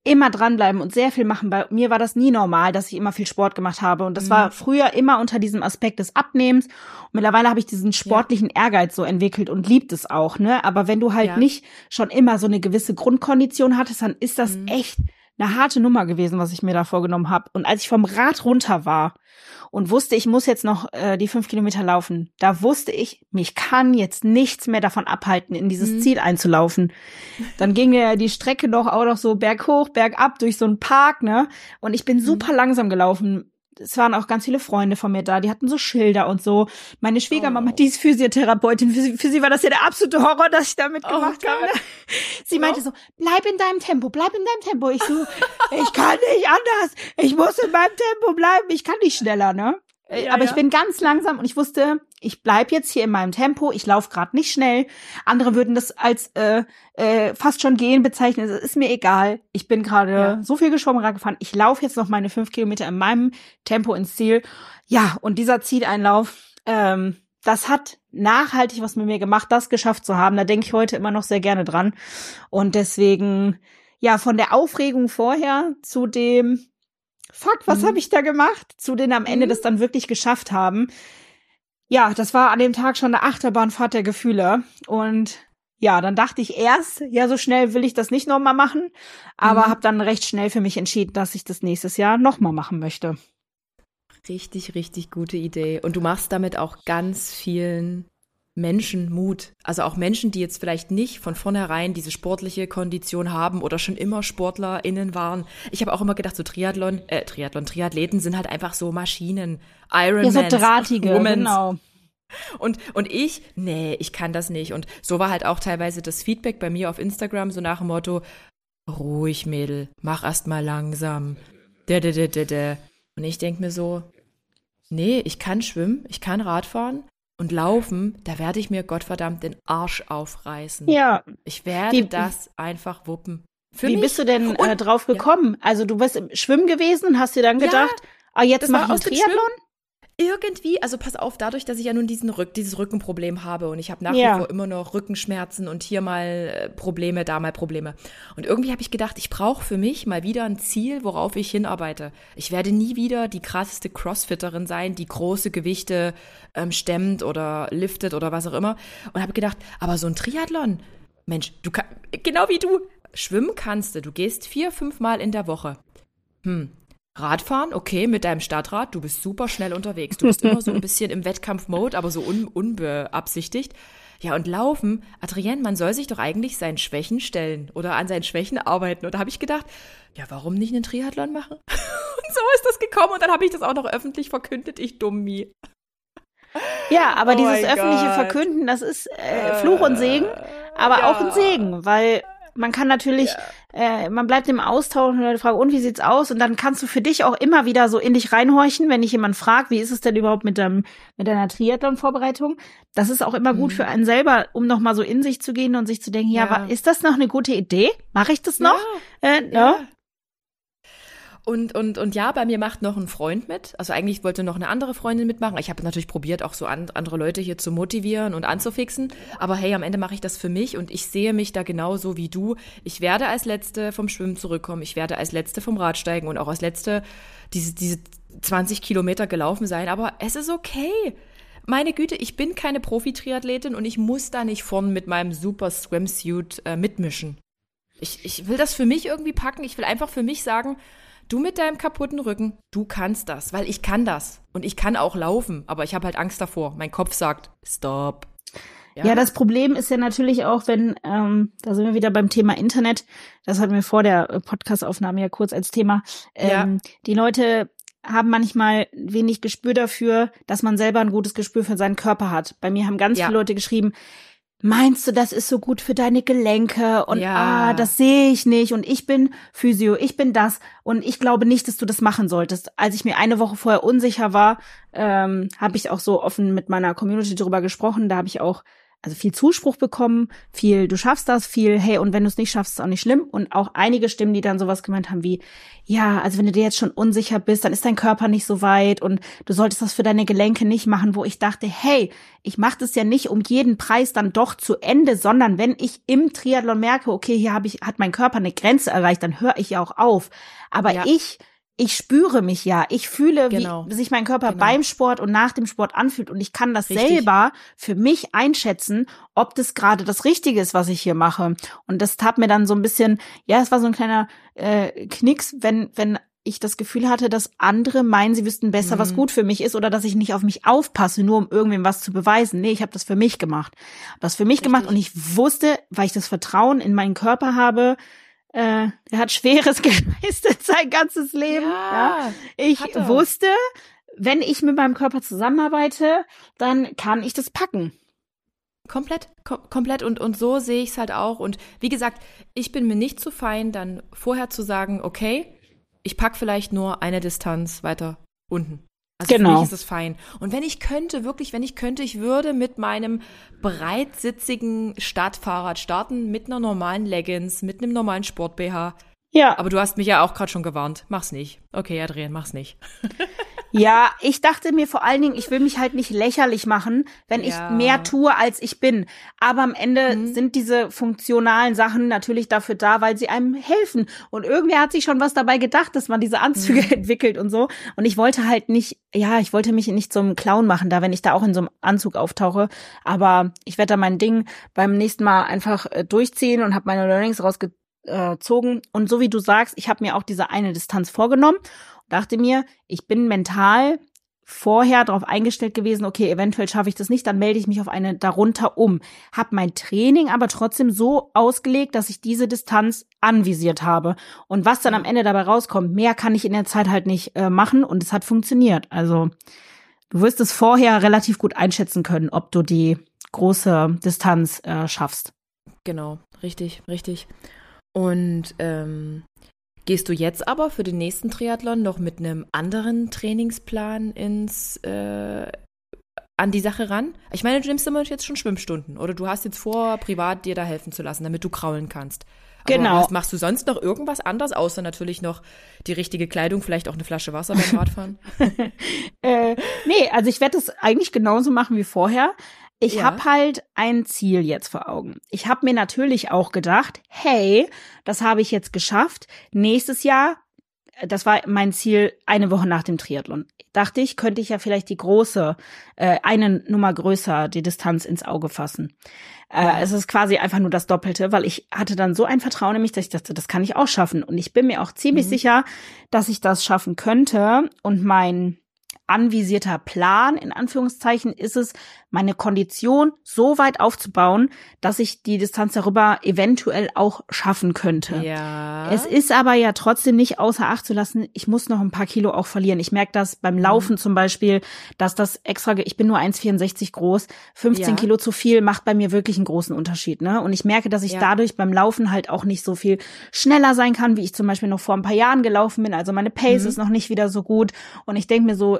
immer dranbleiben und sehr viel machen. Bei mir war das nie normal, dass ich immer viel Sport gemacht habe. Und das mhm. war früher immer unter diesem Aspekt des Abnehmens. Und mittlerweile habe ich diesen sportlichen ja. Ehrgeiz so entwickelt und liebt es auch, ne? Aber wenn du halt ja. nicht schon immer so eine gewisse Grundkondition hattest, dann ist das mhm. echt eine harte Nummer gewesen, was ich mir da vorgenommen habe. Und als ich vom Rad runter war und wusste, ich muss jetzt noch äh, die fünf Kilometer laufen, da wusste ich, mich kann jetzt nichts mehr davon abhalten, in dieses mhm. Ziel einzulaufen. Dann ging ja die Strecke noch auch noch so berghoch, bergab durch so einen Park, ne? Und ich bin mhm. super mhm. langsam gelaufen es waren auch ganz viele Freunde von mir da, die hatten so Schilder und so. Meine Schwiegermama, oh. die ist Physiotherapeutin, für sie, für sie war das ja der absolute Horror, dass ich damit oh gemacht oh habe. Sie meinte so, bleib in deinem Tempo, bleib in deinem Tempo. Ich so, ich kann nicht anders. Ich muss in meinem Tempo bleiben, ich kann nicht schneller, ne? Äh, ja, aber ja. ich bin ganz langsam und ich wusste, ich bleib jetzt hier in meinem Tempo, ich laufe gerade nicht schnell. Andere würden das als äh, äh, fast schon gehen bezeichnen. Es ist mir egal. Ich bin gerade ja. so viel geschwommen, gerade gefahren. Ich laufe jetzt noch meine fünf Kilometer in meinem Tempo ins Ziel. Ja, und dieser Zieleinlauf, ähm, das hat nachhaltig was mit mir gemacht, das geschafft zu haben. Da denke ich heute immer noch sehr gerne dran. Und deswegen, ja, von der Aufregung vorher zu dem fuck, was mhm. habe ich da gemacht? Zu denen am Ende mhm. das dann wirklich geschafft haben. Ja, das war an dem Tag schon eine Achterbahnfahrt der Gefühle. Und ja, dann dachte ich erst, ja, so schnell will ich das nicht nochmal machen, aber mhm. habe dann recht schnell für mich entschieden, dass ich das nächstes Jahr nochmal machen möchte. Richtig, richtig gute Idee. Und du machst damit auch ganz vielen Menschen Mut. Also auch Menschen, die jetzt vielleicht nicht von vornherein diese sportliche Kondition haben oder schon immer SportlerInnen waren. Ich habe auch immer gedacht, so Triathlon, äh, Triathlon, Triathleten sind halt einfach so Maschinen. Ironman. Ja, so drahtige, Womans. genau. Und, und ich, nee, ich kann das nicht. Und so war halt auch teilweise das Feedback bei mir auf Instagram, so nach dem Motto, ruhig, Mädel, mach erst mal langsam. De, de, de, de, de. Und ich denk mir so, nee, ich kann schwimmen, ich kann Radfahren, und laufen, da werde ich mir Gottverdammt den Arsch aufreißen. Ja. Ich werde wie, das einfach wuppen. Für wie mich. bist du denn äh, drauf gekommen? Ja. Also du bist im Schwimmen gewesen und hast dir dann gedacht, ja, ah, jetzt mach ich einen Triathlon? Irgendwie, also pass auf, dadurch, dass ich ja nun diesen Rück, dieses Rückenproblem habe und ich habe nach ja. wie vor immer noch Rückenschmerzen und hier mal äh, Probleme, da mal Probleme. Und irgendwie habe ich gedacht, ich brauche für mich mal wieder ein Ziel, worauf ich hinarbeite. Ich werde nie wieder die krasseste Crossfitterin sein, die große Gewichte ähm, stemmt oder liftet oder was auch immer. Und habe gedacht, aber so ein Triathlon, Mensch, du kannst, genau wie du, schwimmen kannst du, du gehst vier, fünf Mal in der Woche. Hm, Radfahren, okay, mit deinem Stadtrad, du bist super schnell unterwegs. Du bist immer so ein bisschen im Wettkampfmode, aber so un unbeabsichtigt. Ja, und laufen, Adrienne, man soll sich doch eigentlich seinen Schwächen stellen oder an seinen Schwächen arbeiten. Und da habe ich gedacht, ja, warum nicht einen Triathlon machen? und so ist das gekommen und dann habe ich das auch noch öffentlich verkündet, ich Dummi. Ja, aber oh dieses öffentliche Gott. Verkünden, das ist äh, Fluch und Segen, aber ja. auch ein Segen, weil man kann natürlich, ja. äh, man bleibt im Austausch und die Frage, und wie sieht's aus? Und dann kannst du für dich auch immer wieder so in dich reinhorchen, wenn dich jemand fragt, wie ist es denn überhaupt mit deinem, mit deiner Triathlon-Vorbereitung? Das ist auch immer mhm. gut für einen selber, um nochmal so in sich zu gehen und sich zu denken, ja, ja. ist das noch eine gute Idee? Mache ich das noch? Ja. Äh, ja. Und, und, und ja, bei mir macht noch ein Freund mit. Also eigentlich wollte noch eine andere Freundin mitmachen. Ich habe natürlich probiert, auch so an, andere Leute hier zu motivieren und anzufixen. Aber hey, am Ende mache ich das für mich und ich sehe mich da genauso wie du. Ich werde als Letzte vom Schwimmen zurückkommen. Ich werde als Letzte vom Radsteigen und auch als Letzte diese, diese 20 Kilometer gelaufen sein. Aber es ist okay. Meine Güte, ich bin keine Profi-Triathletin und ich muss da nicht vorn mit meinem super Swimsuit äh, mitmischen. Ich, ich will das für mich irgendwie packen. Ich will einfach für mich sagen, Du mit deinem kaputten Rücken, du kannst das, weil ich kann das. Und ich kann auch laufen, aber ich habe halt Angst davor. Mein Kopf sagt, stop. Ja? ja, das Problem ist ja natürlich auch, wenn, ähm, da sind wir wieder beim Thema Internet, das hatten wir vor der äh, Podcastaufnahme ja kurz als Thema, ähm, ja. die Leute haben manchmal wenig Gespür dafür, dass man selber ein gutes Gespür für seinen Körper hat. Bei mir haben ganz ja. viele Leute geschrieben, meinst du, das ist so gut für deine Gelenke und ja. ah, das sehe ich nicht und ich bin Physio, ich bin das und ich glaube nicht, dass du das machen solltest. Als ich mir eine Woche vorher unsicher war, ähm, habe ich auch so offen mit meiner Community darüber gesprochen. Da habe ich auch also viel Zuspruch bekommen, viel du schaffst das, viel hey und wenn du es nicht schaffst, ist auch nicht schlimm und auch einige Stimmen, die dann sowas gemeint haben wie ja, also wenn du dir jetzt schon unsicher bist, dann ist dein Körper nicht so weit und du solltest das für deine Gelenke nicht machen, wo ich dachte, hey, ich mache das ja nicht um jeden Preis dann doch zu Ende, sondern wenn ich im Triathlon merke, okay, hier habe ich hat mein Körper eine Grenze erreicht, dann höre ich ja auch auf, aber ja. ich ich spüre mich ja. Ich fühle, genau. wie sich mein Körper genau. beim Sport und nach dem Sport anfühlt. Und ich kann das Richtig. selber für mich einschätzen, ob das gerade das Richtige ist, was ich hier mache. Und das tat mir dann so ein bisschen, ja, es war so ein kleiner äh, Knicks, wenn, wenn ich das Gefühl hatte, dass andere meinen, sie wüssten besser, mhm. was gut für mich ist oder dass ich nicht auf mich aufpasse, nur um irgendwem was zu beweisen. Nee, ich habe das für mich gemacht. Das für mich Richtig. gemacht und ich wusste, weil ich das Vertrauen in meinen Körper habe, äh, er hat Schweres geleistet sein ganzes Leben. Ja, ja. Ich wusste, wenn ich mit meinem Körper zusammenarbeite, dann kann ich das packen. Komplett, kom komplett und, und so sehe ich es halt auch. Und wie gesagt, ich bin mir nicht zu fein, dann vorher zu sagen, okay, ich pack vielleicht nur eine Distanz weiter unten. Also genau. für mich ist es fein. Und wenn ich könnte, wirklich, wenn ich könnte, ich würde mit meinem breitsitzigen Stadtfahrrad starten, mit einer normalen Leggings, mit einem normalen Sport-BH. Ja. Aber du hast mich ja auch gerade schon gewarnt. Mach's nicht. Okay, Adrian, mach's nicht. Ja, ich dachte mir vor allen Dingen, ich will mich halt nicht lächerlich machen, wenn ja. ich mehr tue, als ich bin. Aber am Ende mhm. sind diese funktionalen Sachen natürlich dafür da, weil sie einem helfen. Und irgendwer hat sich schon was dabei gedacht, dass man diese Anzüge mhm. entwickelt und so. Und ich wollte halt nicht, ja, ich wollte mich nicht zum Clown machen, da wenn ich da auch in so einem Anzug auftauche. Aber ich werde da mein Ding beim nächsten Mal einfach äh, durchziehen und habe meine Learnings rausgezogen. Und so wie du sagst, ich habe mir auch diese eine Distanz vorgenommen dachte mir, ich bin mental vorher darauf eingestellt gewesen, okay, eventuell schaffe ich das nicht, dann melde ich mich auf eine darunter um. Hab mein Training aber trotzdem so ausgelegt, dass ich diese Distanz anvisiert habe. Und was dann am Ende dabei rauskommt, mehr kann ich in der Zeit halt nicht äh, machen und es hat funktioniert. Also du wirst es vorher relativ gut einschätzen können, ob du die große Distanz äh, schaffst. Genau, richtig, richtig. Und ähm, Gehst du jetzt aber für den nächsten Triathlon noch mit einem anderen Trainingsplan ins äh, an die Sache ran? Ich meine, du nimmst immer jetzt schon Schwimmstunden oder du hast jetzt vor, privat dir da helfen zu lassen, damit du kraulen kannst. Aber genau. Was, machst du sonst noch irgendwas anders, außer natürlich noch die richtige Kleidung, vielleicht auch eine Flasche Wasser beim Radfahren? äh, nee, also ich werde es eigentlich genauso machen wie vorher. Ich ja. habe halt ein Ziel jetzt vor Augen. Ich habe mir natürlich auch gedacht, hey, das habe ich jetzt geschafft. Nächstes Jahr, äh, das war mein Ziel eine Woche nach dem Triathlon. Dachte ich, könnte ich ja vielleicht die große, äh, eine Nummer größer, die Distanz ins Auge fassen. Äh, es ist quasi einfach nur das Doppelte, weil ich hatte dann so ein Vertrauen in mich, dass ich dachte, das kann ich auch schaffen. Und ich bin mir auch ziemlich mhm. sicher, dass ich das schaffen könnte. Und mein anvisierter Plan, in Anführungszeichen, ist es, meine Kondition so weit aufzubauen, dass ich die Distanz darüber eventuell auch schaffen könnte. Ja. Es ist aber ja trotzdem nicht außer Acht zu lassen, ich muss noch ein paar Kilo auch verlieren. Ich merke das beim Laufen mhm. zum Beispiel, dass das extra, ich bin nur 1,64 groß, 15 ja. Kilo zu viel macht bei mir wirklich einen großen Unterschied. Ne? Und ich merke, dass ich ja. dadurch beim Laufen halt auch nicht so viel schneller sein kann, wie ich zum Beispiel noch vor ein paar Jahren gelaufen bin. Also meine Pace mhm. ist noch nicht wieder so gut. Und ich denke mir so,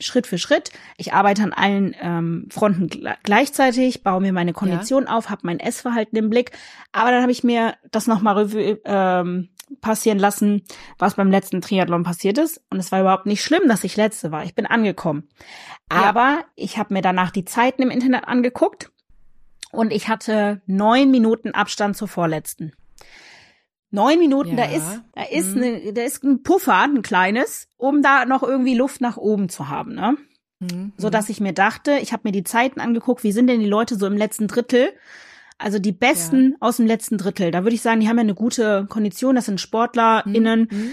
Schritt für Schritt. Ich arbeite an allen ähm, Fronten gleichzeitig, baue mir meine Kondition ja. auf, habe mein Essverhalten im Blick. Aber dann habe ich mir das nochmal Revue ähm, passieren lassen, was beim letzten Triathlon passiert ist. Und es war überhaupt nicht schlimm, dass ich letzte war. Ich bin angekommen. Aber ja. ich habe mir danach die Zeiten im Internet angeguckt und ich hatte neun Minuten Abstand zur vorletzten. Neun Minuten, ja. da ist, da ist, mhm. ne, da ist ein Puffer, ein kleines, um da noch irgendwie Luft nach oben zu haben, ne? Mhm. So dass ich mir dachte, ich habe mir die Zeiten angeguckt, wie sind denn die Leute so im letzten Drittel? Also die besten ja. aus dem letzten Drittel. Da würde ich sagen, die haben ja eine gute Kondition, das sind SportlerInnen. Mhm.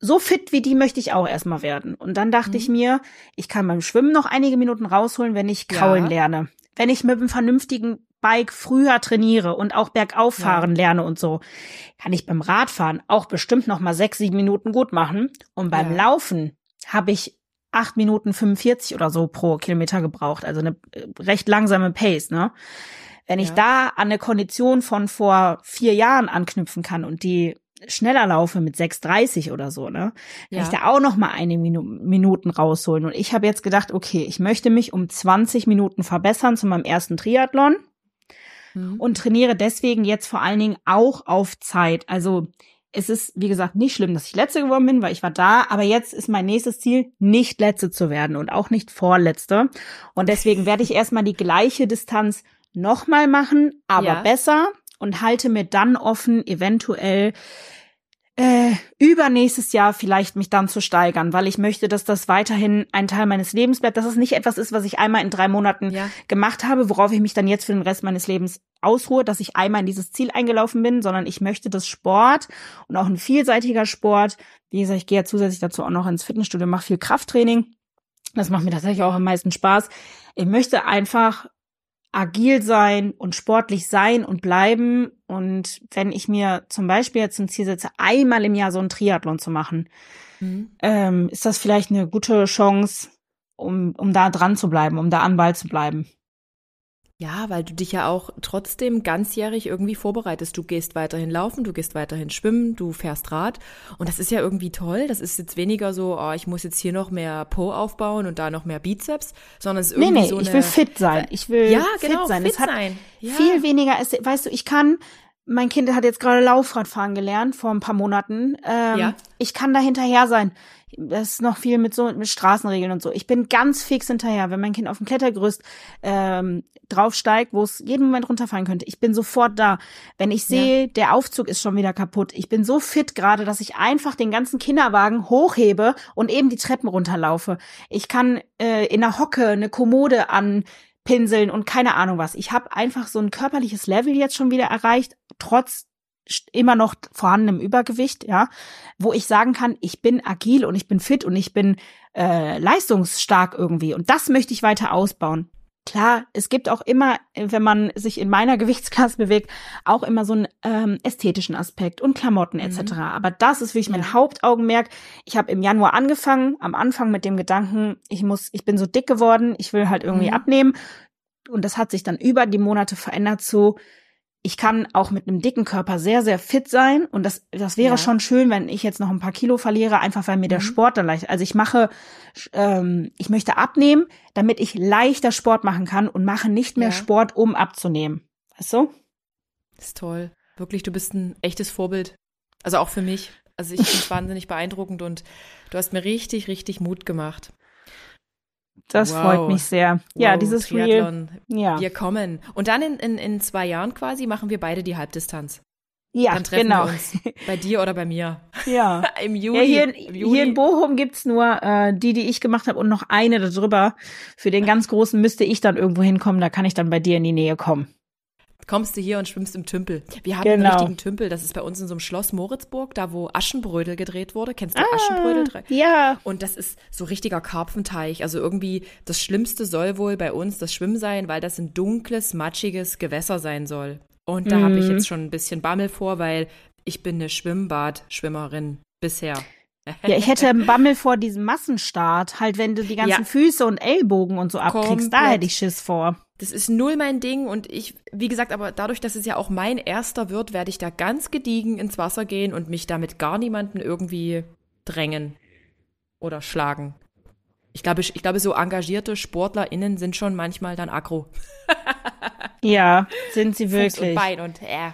So fit wie die möchte ich auch erstmal werden. Und dann dachte ich mhm. mir, ich kann beim Schwimmen noch einige Minuten rausholen, wenn ich kraulen ja. lerne. wenn ich mit einem vernünftigen Bike früher trainiere und auch bergauf fahren ja. lerne und so, kann ich beim Radfahren auch bestimmt noch mal sechs, sieben Minuten gut machen. Und beim ja. Laufen habe ich acht Minuten 45 oder so pro Kilometer gebraucht, also eine äh, recht langsame Pace, ne? Wenn ich da an eine Kondition von vor vier Jahren anknüpfen kann und die schneller laufe mit 6,30 oder so, ne, kann ja. ich da auch noch mal eine Minu Minuten rausholen. Und ich habe jetzt gedacht, okay, ich möchte mich um 20 Minuten verbessern zu meinem ersten Triathlon mhm. und trainiere deswegen jetzt vor allen Dingen auch auf Zeit. Also es ist, wie gesagt, nicht schlimm, dass ich Letzte geworden bin, weil ich war da, aber jetzt ist mein nächstes Ziel, nicht Letzte zu werden und auch nicht Vorletzte. Und deswegen werde ich erstmal die gleiche Distanz nochmal machen, aber ja. besser und halte mir dann offen, eventuell äh, übernächstes Jahr vielleicht mich dann zu steigern, weil ich möchte, dass das weiterhin ein Teil meines Lebens bleibt, dass es nicht etwas ist, was ich einmal in drei Monaten ja. gemacht habe, worauf ich mich dann jetzt für den Rest meines Lebens ausruhe, dass ich einmal in dieses Ziel eingelaufen bin, sondern ich möchte, dass Sport und auch ein vielseitiger Sport, wie gesagt, ich gehe ja zusätzlich dazu auch noch ins Fitnessstudio, mache viel Krafttraining. Das macht mir tatsächlich auch am meisten Spaß. Ich möchte einfach agil sein und sportlich sein und bleiben. Und wenn ich mir zum Beispiel jetzt ein Ziel setze, einmal im Jahr so ein Triathlon zu machen, mhm. ähm, ist das vielleicht eine gute Chance, um, um da dran zu bleiben, um da am Ball zu bleiben. Ja, weil du dich ja auch trotzdem ganzjährig irgendwie vorbereitest. Du gehst weiterhin laufen, du gehst weiterhin schwimmen, du fährst Rad. Und das ist ja irgendwie toll. Das ist jetzt weniger so, oh, ich muss jetzt hier noch mehr Po aufbauen und da noch mehr Bizeps, sondern es ist irgendwie nee, nee, so eine, ich will fit sein. Ich will ja, genau, fit sein. Fit sein. Ja. viel weniger, weißt du, ich kann, mein Kind hat jetzt gerade Laufradfahren gelernt vor ein paar Monaten. Ähm, ja. Ich kann da hinterher sein das ist noch viel mit so mit Straßenregeln und so. Ich bin ganz fix hinterher, wenn mein Kind auf dem Klettergerüst ähm, draufsteigt, wo es jeden Moment runterfallen könnte. Ich bin sofort da. Wenn ich sehe, ja. der Aufzug ist schon wieder kaputt. Ich bin so fit gerade, dass ich einfach den ganzen Kinderwagen hochhebe und eben die Treppen runterlaufe. Ich kann äh, in der Hocke eine Kommode anpinseln und keine Ahnung was. Ich habe einfach so ein körperliches Level jetzt schon wieder erreicht, trotz immer noch vorhandenem Übergewicht, ja, wo ich sagen kann, ich bin agil und ich bin fit und ich bin äh, leistungsstark irgendwie. Und das möchte ich weiter ausbauen. Klar, es gibt auch immer, wenn man sich in meiner Gewichtsklasse bewegt, auch immer so einen ähm, ästhetischen Aspekt und Klamotten etc. Mhm. Aber das ist wirklich mein ja. Hauptaugenmerk. Ich habe im Januar angefangen, am Anfang mit dem Gedanken, ich muss, ich bin so dick geworden, ich will halt irgendwie mhm. abnehmen. Und das hat sich dann über die Monate verändert zu, ich kann auch mit einem dicken Körper sehr, sehr fit sein. Und das, das wäre ja. schon schön, wenn ich jetzt noch ein paar Kilo verliere, einfach weil mir mhm. der Sport dann leicht. Also ich mache, ähm, ich möchte abnehmen, damit ich leichter Sport machen kann und mache nicht mehr ja. Sport, um abzunehmen. Weißt du? Das ist toll. Wirklich, du bist ein echtes Vorbild. Also auch für mich. Also ich finde es wahnsinnig beeindruckend und du hast mir richtig, richtig Mut gemacht. Das wow. freut mich sehr. Ja, wow, dieses Triathlon. Real. Ja. Wir kommen. Und dann in, in, in zwei Jahren quasi machen wir beide die Halbdistanz. Ja, dann treffen genau. Wir uns bei dir oder bei mir. Ja. Im Juni. Ja, hier, in, Im Juni. hier in Bochum gibt's nur äh, die, die ich gemacht habe und noch eine darüber. Für den ganz großen müsste ich dann irgendwo hinkommen, da kann ich dann bei dir in die Nähe kommen kommst du hier und schwimmst im Tümpel. Wir haben genau. einen richtigen Tümpel, das ist bei uns in so einem Schloss Moritzburg, da wo Aschenbrödel gedreht wurde. Kennst du ah, Aschenbrödel? Ja. Und das ist so richtiger Karpfenteich. Also irgendwie das Schlimmste soll wohl bei uns das Schwimmen sein, weil das ein dunkles, matschiges Gewässer sein soll. Und da mhm. habe ich jetzt schon ein bisschen Bammel vor, weil ich bin eine Schwimmbadschwimmerin bisher. Ja, ich hätte Bammel vor diesem Massenstart, halt wenn du die ganzen ja. Füße und Ellbogen und so abkriegst, Komplett. da hätte ich Schiss vor. Das ist null mein Ding und ich, wie gesagt, aber dadurch, dass es ja auch mein erster wird, werde ich da ganz gediegen ins Wasser gehen und mich damit gar niemanden irgendwie drängen oder schlagen. Ich glaube, ich glaube, so engagierte SportlerInnen sind schon manchmal dann aggro. ja, sind sie wirklich. Fuß und Bein und äh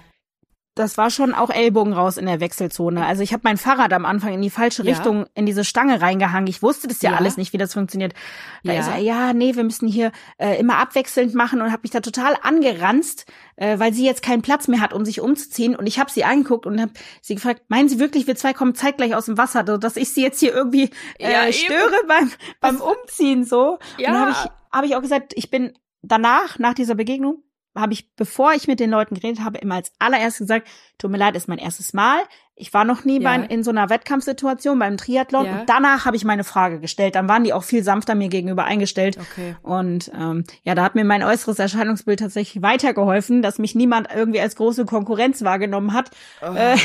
das war schon auch Ellbogen raus in der Wechselzone. Also ich habe mein Fahrrad am Anfang in die falsche ja. Richtung in diese Stange reingehangen. Ich wusste das ja, ja. alles nicht, wie das funktioniert. Da ja. ist er, ja, nee, wir müssen hier äh, immer abwechselnd machen und habe mich da total angeranzt, äh, weil sie jetzt keinen Platz mehr hat, um sich umzuziehen. Und ich habe sie angeguckt und habe sie gefragt, meinen Sie wirklich, wir zwei kommen zeitgleich aus dem Wasser, dass ich sie jetzt hier irgendwie äh, störe beim, beim Umziehen so? Ja. Und dann habe ich, hab ich auch gesagt, ich bin danach, nach dieser Begegnung, habe ich, bevor ich mit den Leuten geredet habe, immer als allererstes gesagt, tut mir leid, ist mein erstes Mal. Ich war noch nie ja. bei, in so einer Wettkampfsituation beim Triathlon ja. und danach habe ich meine Frage gestellt. Dann waren die auch viel sanfter mir gegenüber eingestellt. Okay. Und ähm, ja, da hat mir mein äußeres Erscheinungsbild tatsächlich weitergeholfen, dass mich niemand irgendwie als große Konkurrenz wahrgenommen hat. Oh. Äh,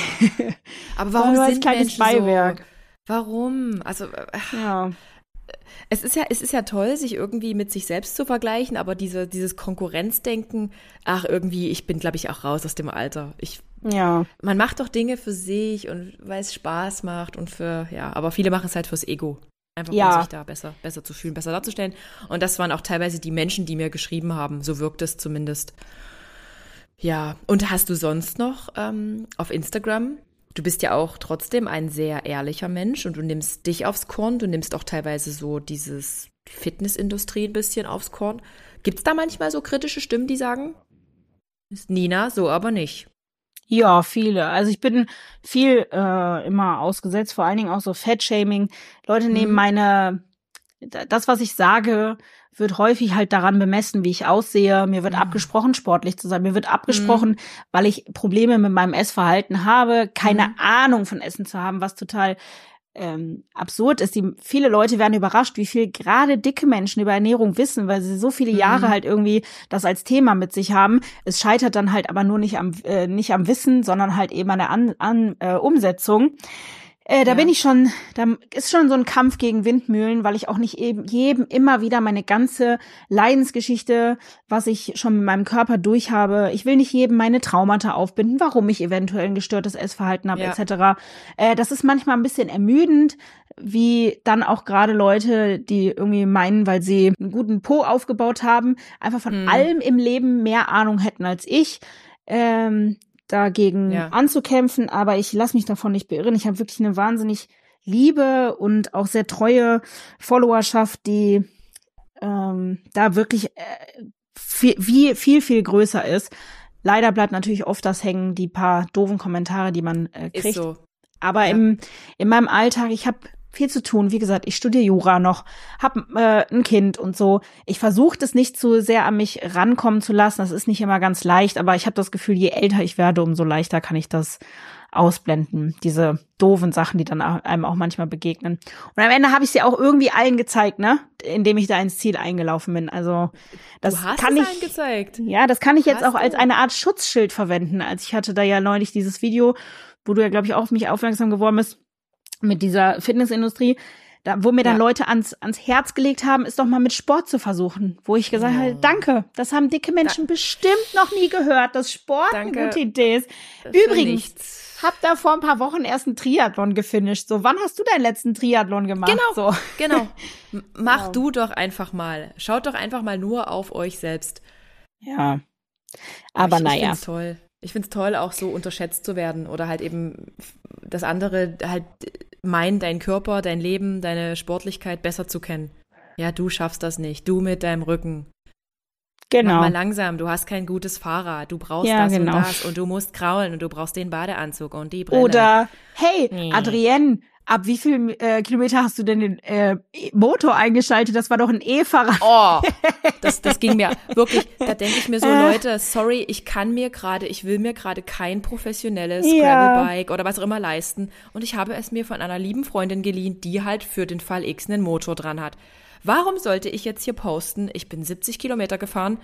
Aber warum sind kleines Menschen Beiwerk? So? Warum? Also äh, ja es ist ja, es ist ja toll, sich irgendwie mit sich selbst zu vergleichen, aber diese, dieses Konkurrenzdenken, ach, irgendwie, ich bin, glaube ich, auch raus aus dem Alter. Ich, ja. Man macht doch Dinge für sich und weil es Spaß macht und für, ja, aber viele machen es halt fürs Ego. Einfach ja. um sich da besser, besser zu fühlen, besser darzustellen. Und das waren auch teilweise die Menschen, die mir geschrieben haben. So wirkt es zumindest. Ja, und hast du sonst noch ähm, auf Instagram du bist ja auch trotzdem ein sehr ehrlicher Mensch und du nimmst dich aufs Korn, du nimmst auch teilweise so dieses Fitnessindustrie ein bisschen aufs Korn. Gibt es da manchmal so kritische Stimmen, die sagen, ist Nina, so aber nicht? Ja, viele. Also ich bin viel äh, immer ausgesetzt, vor allen Dingen auch so Fettshaming. Leute nehmen mhm. meine, das, was ich sage, wird häufig halt daran bemessen, wie ich aussehe. Mir wird mhm. abgesprochen, sportlich zu sein. Mir wird abgesprochen, mhm. weil ich Probleme mit meinem Essverhalten habe, keine mhm. Ahnung von Essen zu haben, was total ähm, absurd ist. Die, viele Leute werden überrascht, wie viel gerade dicke Menschen über Ernährung wissen, weil sie so viele Jahre mhm. halt irgendwie das als Thema mit sich haben. Es scheitert dann halt aber nur nicht am äh, nicht am Wissen, sondern halt eben an der an, an, äh, Umsetzung. Äh, da ja. bin ich schon, da ist schon so ein Kampf gegen Windmühlen, weil ich auch nicht eben jedem immer wieder meine ganze Leidensgeschichte, was ich schon mit meinem Körper durch habe, ich will nicht jedem meine Traumata aufbinden, warum ich eventuell ein gestörtes Essverhalten habe, ja. etc. Äh, das ist manchmal ein bisschen ermüdend, wie dann auch gerade Leute, die irgendwie meinen, weil sie einen guten Po aufgebaut haben, einfach von mhm. allem im Leben mehr Ahnung hätten als ich. Ähm, dagegen ja. anzukämpfen, aber ich lasse mich davon nicht beirren. Ich habe wirklich eine wahnsinnig liebe und auch sehr treue Followerschaft, die ähm, da wirklich äh, viel, viel, viel, viel größer ist. Leider bleibt natürlich oft das hängen, die paar doofen Kommentare, die man äh, kriegt. Ist so. Aber ja. im, in meinem Alltag, ich habe viel zu tun. Wie gesagt, ich studiere Jura noch, habe äh, ein Kind und so. Ich versuche das nicht zu sehr an mich rankommen zu lassen. Das ist nicht immer ganz leicht, aber ich habe das Gefühl, je älter ich werde, umso leichter kann ich das ausblenden. Diese doofen Sachen, die dann einem auch manchmal begegnen. Und am Ende habe ich sie auch irgendwie allen gezeigt, ne? Indem ich da ins Ziel eingelaufen bin. Also das kann ich. Gezeigt. Ja, das kann ich jetzt hast auch als eine Art Schutzschild verwenden. Als ich hatte da ja neulich dieses Video, wo du ja, glaube ich, auch auf mich aufmerksam geworden bist mit dieser Fitnessindustrie, da, wo mir dann ja. Leute ans, ans Herz gelegt haben, ist doch mal mit Sport zu versuchen. Wo ich gesagt ja. habe, danke, das haben dicke Menschen da bestimmt noch nie gehört, dass Sport danke. eine gute Idee ist. Das Übrigens, hab da vor ein paar Wochen erst einen Triathlon gefinisht. So, wann hast du deinen letzten Triathlon gemacht? Genau, so. genau. Mach wow. du doch einfach mal. Schaut doch einfach mal nur auf euch selbst. Ja. Aber ich, naja. Ich toll. Ich find's toll, auch so unterschätzt zu werden oder halt eben das andere halt meinen, dein Körper, dein Leben, deine Sportlichkeit besser zu kennen. Ja, du schaffst das nicht. Du mit deinem Rücken. Genau. Mach mal langsam, du hast kein gutes Fahrrad, du brauchst ja, das genau. und das und du musst kraulen und du brauchst den Badeanzug und die Brille. Oder, hey, nee. Adrienne, ab wie viel äh, Kilometer hast du denn den äh, Motor eingeschaltet? Das war doch ein E-Fahrrad. Oh, das, das ging mir wirklich. Da denke ich mir so, äh. Leute, sorry, ich kann mir gerade, ich will mir gerade kein professionelles ja. Gravelbike oder was auch immer leisten. Und ich habe es mir von einer lieben Freundin geliehen, die halt für den Fall X einen Motor dran hat. Warum sollte ich jetzt hier posten, ich bin 70 Kilometer gefahren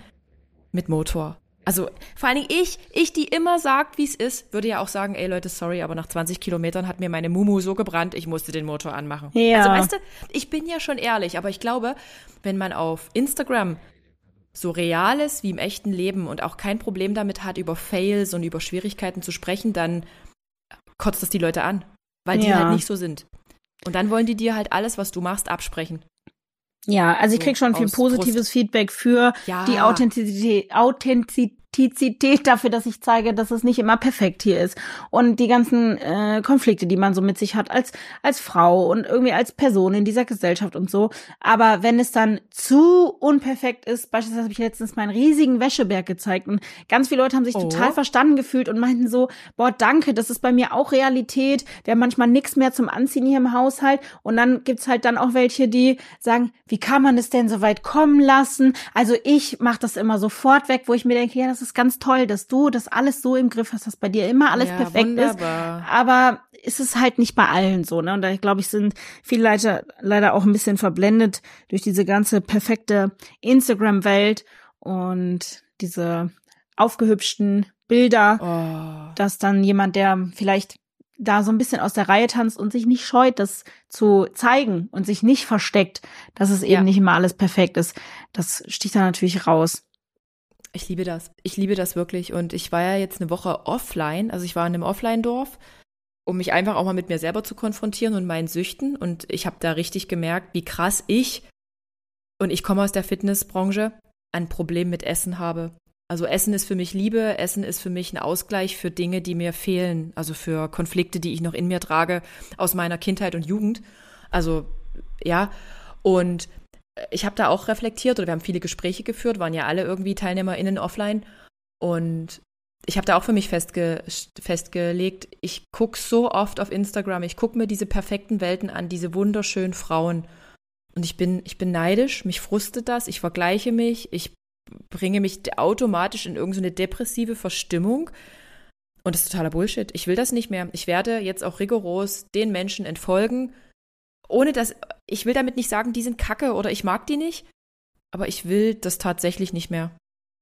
mit Motor? Also vor allen Dingen ich, ich, die immer sagt, wie es ist, würde ja auch sagen, ey Leute, sorry, aber nach 20 Kilometern hat mir meine Mumu so gebrannt, ich musste den Motor anmachen. Ja. Also weißt du, ich bin ja schon ehrlich, aber ich glaube, wenn man auf Instagram so real ist wie im echten Leben und auch kein Problem damit hat, über Fails und über Schwierigkeiten zu sprechen, dann kotzt das die Leute an, weil die ja. halt nicht so sind. Und dann wollen die dir halt alles, was du machst, absprechen. Ja, also ich krieg schon viel positives Prost. Feedback für ja. die Authentizität, Authentizität Authentizität dafür, dass ich zeige, dass es nicht immer perfekt hier ist und die ganzen äh, Konflikte, die man so mit sich hat als als Frau und irgendwie als Person in dieser Gesellschaft und so. Aber wenn es dann zu unperfekt ist, beispielsweise habe ich letztens meinen riesigen Wäscheberg gezeigt und ganz viele Leute haben sich oh. total verstanden gefühlt und meinten so, boah, danke, das ist bei mir auch Realität. Wir haben manchmal nichts mehr zum Anziehen hier im Haushalt und dann gibt's halt dann auch welche, die sagen, wie kann man es denn so weit kommen lassen? Also ich mache das immer sofort weg, wo ich mir denke, ja, das ist ganz toll, dass du das alles so im Griff hast, dass bei dir immer alles ja, perfekt wunderbar. ist. Aber ist es halt nicht bei allen so, ne? Und da glaube ich, sind viele Leute leider auch ein bisschen verblendet durch diese ganze perfekte Instagram-Welt und diese aufgehübschten Bilder, oh. dass dann jemand, der vielleicht da so ein bisschen aus der Reihe tanzt und sich nicht scheut, das zu zeigen und sich nicht versteckt, dass es eben ja. nicht immer alles perfekt ist. Das sticht da natürlich raus. Ich liebe das. Ich liebe das wirklich. Und ich war ja jetzt eine Woche offline. Also ich war in einem Offline-Dorf, um mich einfach auch mal mit mir selber zu konfrontieren und meinen Süchten. Und ich habe da richtig gemerkt, wie krass ich, und ich komme aus der Fitnessbranche, ein Problem mit Essen habe. Also Essen ist für mich Liebe, Essen ist für mich ein Ausgleich für Dinge, die mir fehlen, also für Konflikte, die ich noch in mir trage aus meiner Kindheit und Jugend. Also ja, und ich habe da auch reflektiert oder wir haben viele Gespräche geführt, waren ja alle irgendwie TeilnehmerInnen offline und ich habe da auch für mich festge festgelegt, ich gucke so oft auf Instagram, ich gucke mir diese perfekten Welten an, diese wunderschönen Frauen und ich bin, ich bin neidisch, mich frustet das, ich vergleiche mich, ich bringe mich automatisch in irgendeine so depressive Verstimmung. Und das ist totaler Bullshit. Ich will das nicht mehr. Ich werde jetzt auch rigoros den Menschen entfolgen, ohne dass, ich will damit nicht sagen, die sind kacke oder ich mag die nicht, aber ich will das tatsächlich nicht mehr.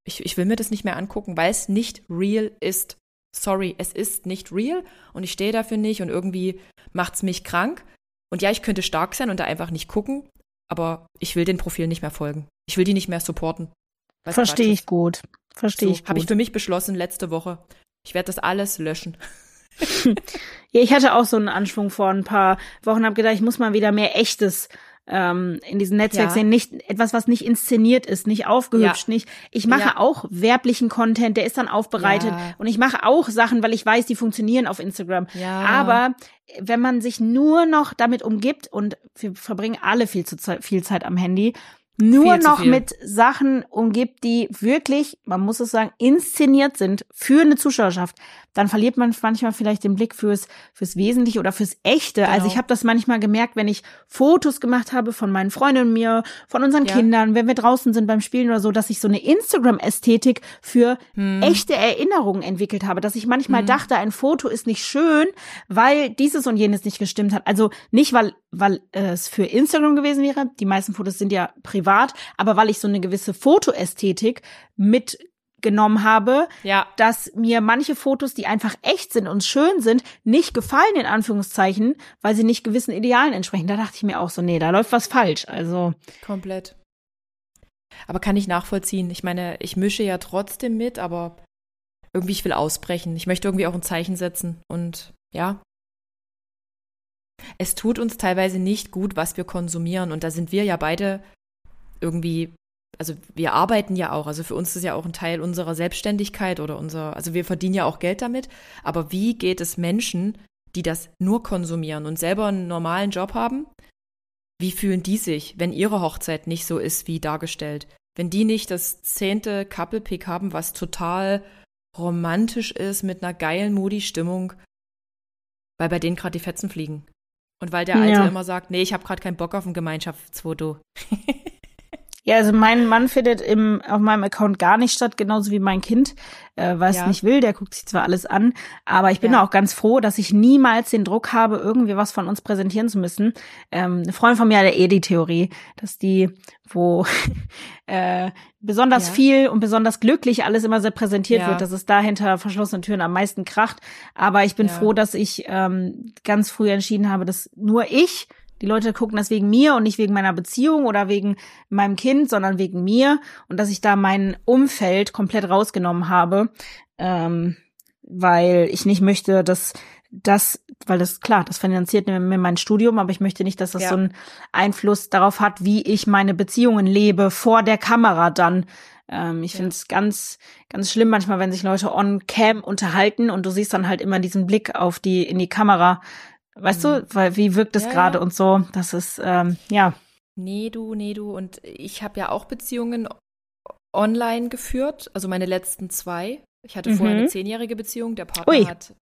Ich, ich will mir das nicht mehr angucken, weil es nicht real ist. Sorry, es ist nicht real und ich stehe dafür nicht und irgendwie macht es mich krank. Und ja, ich könnte stark sein und da einfach nicht gucken, aber ich will den Profilen nicht mehr folgen. Ich will die nicht mehr supporten. Verstehe ich gut. Verstehe so, ich gut. Habe ich für mich beschlossen letzte Woche. Ich werde das alles löschen. Ja, ich hatte auch so einen Anschwung vor ein paar Wochen, habe gedacht, ich muss mal wieder mehr echtes ähm, in diesem Netzwerk ja. sehen, nicht etwas, was nicht inszeniert ist, nicht aufgehübscht, ja. nicht. Ich mache ja. auch werblichen Content, der ist dann aufbereitet und ich mache auch Sachen, weil ich weiß, die funktionieren auf Instagram. Aber wenn man sich nur noch damit umgibt und wir verbringen alle viel zu viel Zeit am Handy nur noch mit Sachen umgibt, die wirklich, man muss es sagen, inszeniert sind für eine Zuschauerschaft, dann verliert man manchmal vielleicht den Blick fürs fürs Wesentliche oder fürs Echte. Genau. Also ich habe das manchmal gemerkt, wenn ich Fotos gemacht habe von meinen Freunden und mir, von unseren ja. Kindern, wenn wir draußen sind beim Spielen oder so, dass ich so eine Instagram-Ästhetik für hm. echte Erinnerungen entwickelt habe, dass ich manchmal hm. dachte, ein Foto ist nicht schön, weil dieses und jenes nicht gestimmt hat. Also nicht, weil weil äh, es für Instagram gewesen wäre. Die meisten Fotos sind ja privat, aber weil ich so eine gewisse Fotoästhetik mit genommen habe, ja. dass mir manche Fotos, die einfach echt sind und schön sind, nicht gefallen, in Anführungszeichen, weil sie nicht gewissen Idealen entsprechen. Da dachte ich mir auch so, nee, da läuft was falsch. Also. Komplett. Aber kann ich nachvollziehen. Ich meine, ich mische ja trotzdem mit, aber irgendwie ich will ausbrechen. Ich möchte irgendwie auch ein Zeichen setzen. Und ja. Es tut uns teilweise nicht gut, was wir konsumieren. Und da sind wir ja beide irgendwie also wir arbeiten ja auch, also für uns ist ja auch ein Teil unserer Selbstständigkeit oder unser, also wir verdienen ja auch Geld damit, aber wie geht es Menschen, die das nur konsumieren und selber einen normalen Job haben? Wie fühlen die sich, wenn ihre Hochzeit nicht so ist wie dargestellt? Wenn die nicht das zehnte Couple-Pick haben, was total romantisch ist, mit einer geilen Moody-Stimmung, weil bei denen gerade die Fetzen fliegen. Und weil der Alte ja. immer sagt, nee, ich habe gerade keinen Bock auf ein Gemeinschaftsfoto. Ja, also mein Mann findet im, auf meinem Account gar nicht statt, genauso wie mein Kind, äh, weil ja. es nicht will. Der guckt sich zwar alles an, aber ich bin ja. auch ganz froh, dass ich niemals den Druck habe, irgendwie was von uns präsentieren zu müssen. Ähm, eine Freundin von mir hat ja eh die Theorie, dass die, wo äh, besonders ja. viel und besonders glücklich alles immer sehr präsentiert wird, dass es da hinter verschlossenen Türen am meisten kracht. Aber ich bin froh, dass ich ähm, ganz früh entschieden habe, dass nur ich die Leute gucken das wegen mir und nicht wegen meiner Beziehung oder wegen meinem Kind, sondern wegen mir und dass ich da mein Umfeld komplett rausgenommen habe, ähm, weil ich nicht möchte, dass das, weil das klar, das finanziert mir mein Studium, aber ich möchte nicht, dass das ja. so einen Einfluss darauf hat, wie ich meine Beziehungen lebe vor der Kamera dann Ähm, ich ja. finde es ganz, ganz schlimm manchmal, wenn sich Leute on cam unterhalten und du siehst dann halt immer diesen Blick auf die, in die Kamera. Weißt mhm. du, weil wie wirkt es ja, gerade ja. und so? Das ist, ähm, ja. Nee, du, nee, du. Und ich habe ja auch Beziehungen online geführt, also meine letzten zwei. Ich hatte mhm. vorher eine zehnjährige Beziehung. Der Partner Ui. hat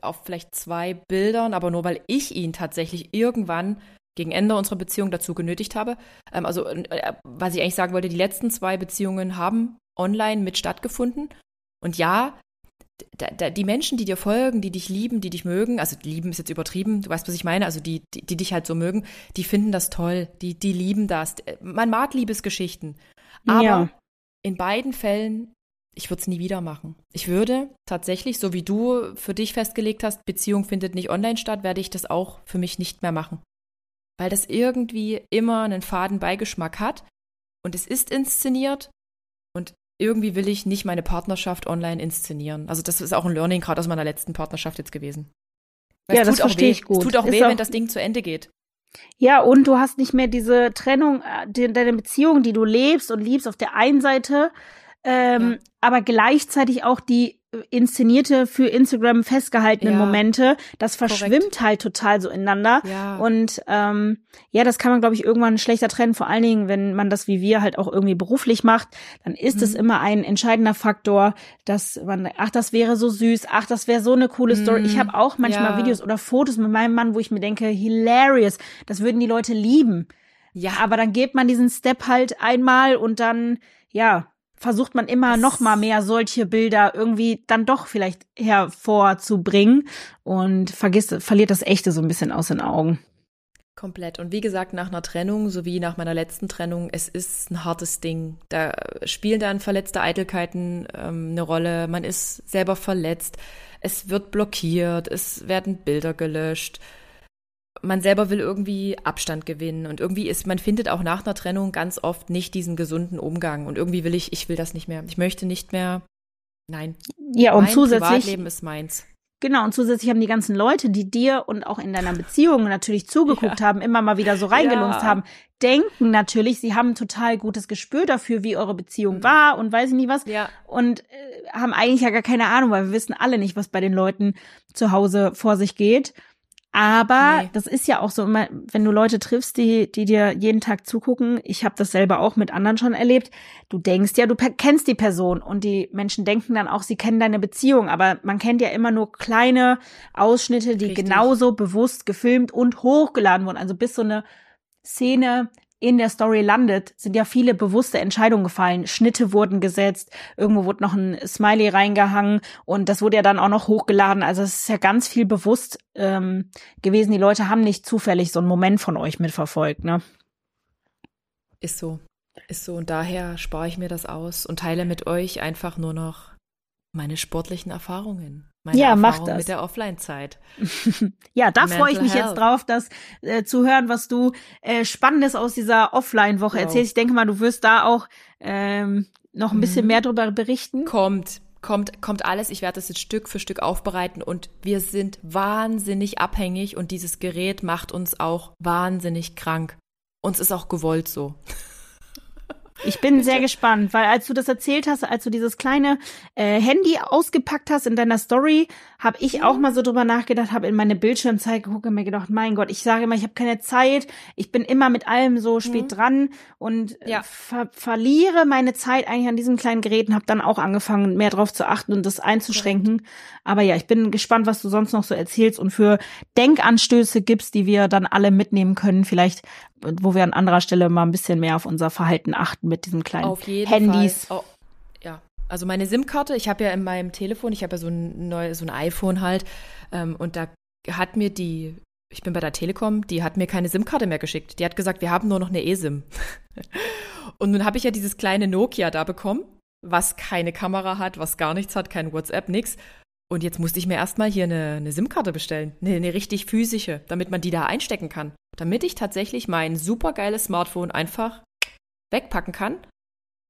auf vielleicht zwei Bildern, aber nur weil ich ihn tatsächlich irgendwann gegen Ende unserer Beziehung dazu genötigt habe. Ähm, also, äh, was ich eigentlich sagen wollte, die letzten zwei Beziehungen haben online mit stattgefunden. Und ja, da, da, die Menschen, die dir folgen, die dich lieben, die dich mögen, also lieben ist jetzt übertrieben, du weißt, was ich meine, also die, die, die dich halt so mögen, die finden das toll, die, die lieben das. Man mag Liebesgeschichten. Aber ja. in beiden Fällen ich würde es nie wieder machen. Ich würde tatsächlich, so wie du für dich festgelegt hast, Beziehung findet nicht online statt, werde ich das auch für mich nicht mehr machen. Weil das irgendwie immer einen faden Beigeschmack hat und es ist inszeniert irgendwie will ich nicht meine Partnerschaft online inszenieren. Also das ist auch ein Learning gerade aus meiner letzten Partnerschaft jetzt gewesen. Weil ja, das verstehe ich gut. Es tut auch ist weh, auch wenn das Ding zu Ende geht. Ja, und du hast nicht mehr diese Trennung, äh, deine Beziehung, die du lebst und liebst auf der einen Seite ähm, ja. aber gleichzeitig auch die inszenierte für Instagram festgehaltenen ja. Momente, das verschwimmt Korrekt. halt total so ineinander. Ja. Und ähm, ja, das kann man, glaube ich, irgendwann schlechter trennen. Vor allen Dingen, wenn man das wie wir halt auch irgendwie beruflich macht, dann ist mhm. es immer ein entscheidender Faktor, dass man, ach, das wäre so süß, ach, das wäre so eine coole Story. Mhm. Ich habe auch manchmal ja. Videos oder Fotos mit meinem Mann, wo ich mir denke, hilarious, das würden die Leute lieben. Ja. Aber dann geht man diesen Step halt einmal und dann, ja, versucht man immer noch mal mehr solche Bilder irgendwie dann doch vielleicht hervorzubringen und vergisst, verliert das Echte so ein bisschen aus den Augen. Komplett. Und wie gesagt, nach einer Trennung, sowie nach meiner letzten Trennung, es ist ein hartes Ding. Da spielen dann verletzte Eitelkeiten ähm, eine Rolle. Man ist selber verletzt. Es wird blockiert. Es werden Bilder gelöscht man selber will irgendwie Abstand gewinnen und irgendwie ist, man findet auch nach einer Trennung ganz oft nicht diesen gesunden Umgang und irgendwie will ich, ich will das nicht mehr. Ich möchte nicht mehr, nein. Ja, und mein zusätzlich. Privatleben ist meins. Genau, und zusätzlich haben die ganzen Leute, die dir und auch in deiner Beziehung natürlich zugeguckt ja. haben, immer mal wieder so reingelunzt ja. haben, denken natürlich, sie haben ein total gutes Gespür dafür, wie eure Beziehung mhm. war und weiß ich nicht was. Ja. Und äh, haben eigentlich ja gar keine Ahnung, weil wir wissen alle nicht, was bei den Leuten zu Hause vor sich geht. Aber nee. das ist ja auch so immer, wenn du Leute triffst, die, die dir jeden Tag zugucken. Ich habe das selber auch mit anderen schon erlebt. Du denkst ja, du kennst die Person und die Menschen denken dann auch, sie kennen deine Beziehung. Aber man kennt ja immer nur kleine Ausschnitte, die Richtig. genauso bewusst gefilmt und hochgeladen wurden. Also bis so eine Szene in der Story landet, sind ja viele bewusste Entscheidungen gefallen. Schnitte wurden gesetzt, irgendwo wurde noch ein Smiley reingehangen und das wurde ja dann auch noch hochgeladen. Also es ist ja ganz viel bewusst ähm, gewesen. Die Leute haben nicht zufällig so einen Moment von euch mitverfolgt, ne? Ist so. Ist so. Und daher spare ich mir das aus und teile mit euch einfach nur noch meine sportlichen Erfahrungen. Meine ja, Erfahrung mach das. mit der Offline-Zeit. ja, da freue ich mich health. jetzt drauf, das äh, zu hören, was du äh, Spannendes aus dieser Offline-Woche wow. erzählst. Ich denke mal, du wirst da auch ähm, noch ein bisschen mhm. mehr darüber berichten. Kommt, kommt, kommt alles. Ich werde das jetzt Stück für Stück aufbereiten und wir sind wahnsinnig abhängig und dieses Gerät macht uns auch wahnsinnig krank. Uns ist auch gewollt so. Ich bin sehr gespannt, weil als du das erzählt hast, als du dieses kleine äh, Handy ausgepackt hast in deiner Story, habe ich auch mal so drüber nachgedacht, habe in meine Bildschirmzeit geguckt und mir gedacht, mein Gott, ich sage immer, ich habe keine Zeit, ich bin immer mit allem so spät mhm. dran und äh, ja. ver verliere meine Zeit eigentlich an diesem kleinen Gerät und habe dann auch angefangen, mehr drauf zu achten und das einzuschränken. Mhm. Aber ja, ich bin gespannt, was du sonst noch so erzählst und für Denkanstöße gibst, die wir dann alle mitnehmen können, vielleicht wo wir an anderer Stelle mal ein bisschen mehr auf unser Verhalten achten mit diesen kleinen auf jeden Handys. Fall. Oh, ja, also meine SIM-Karte, ich habe ja in meinem Telefon, ich habe ja so ein neues, so ein iPhone halt, ähm, und da hat mir die, ich bin bei der Telekom, die hat mir keine SIM-Karte mehr geschickt. Die hat gesagt, wir haben nur noch eine eSIM. und nun habe ich ja dieses kleine Nokia da bekommen, was keine Kamera hat, was gar nichts hat, kein WhatsApp, nix. Und jetzt musste ich mir erstmal hier eine, eine SIM-Karte bestellen, eine, eine richtig physische, damit man die da einstecken kann. Damit ich tatsächlich mein supergeiles Smartphone einfach wegpacken kann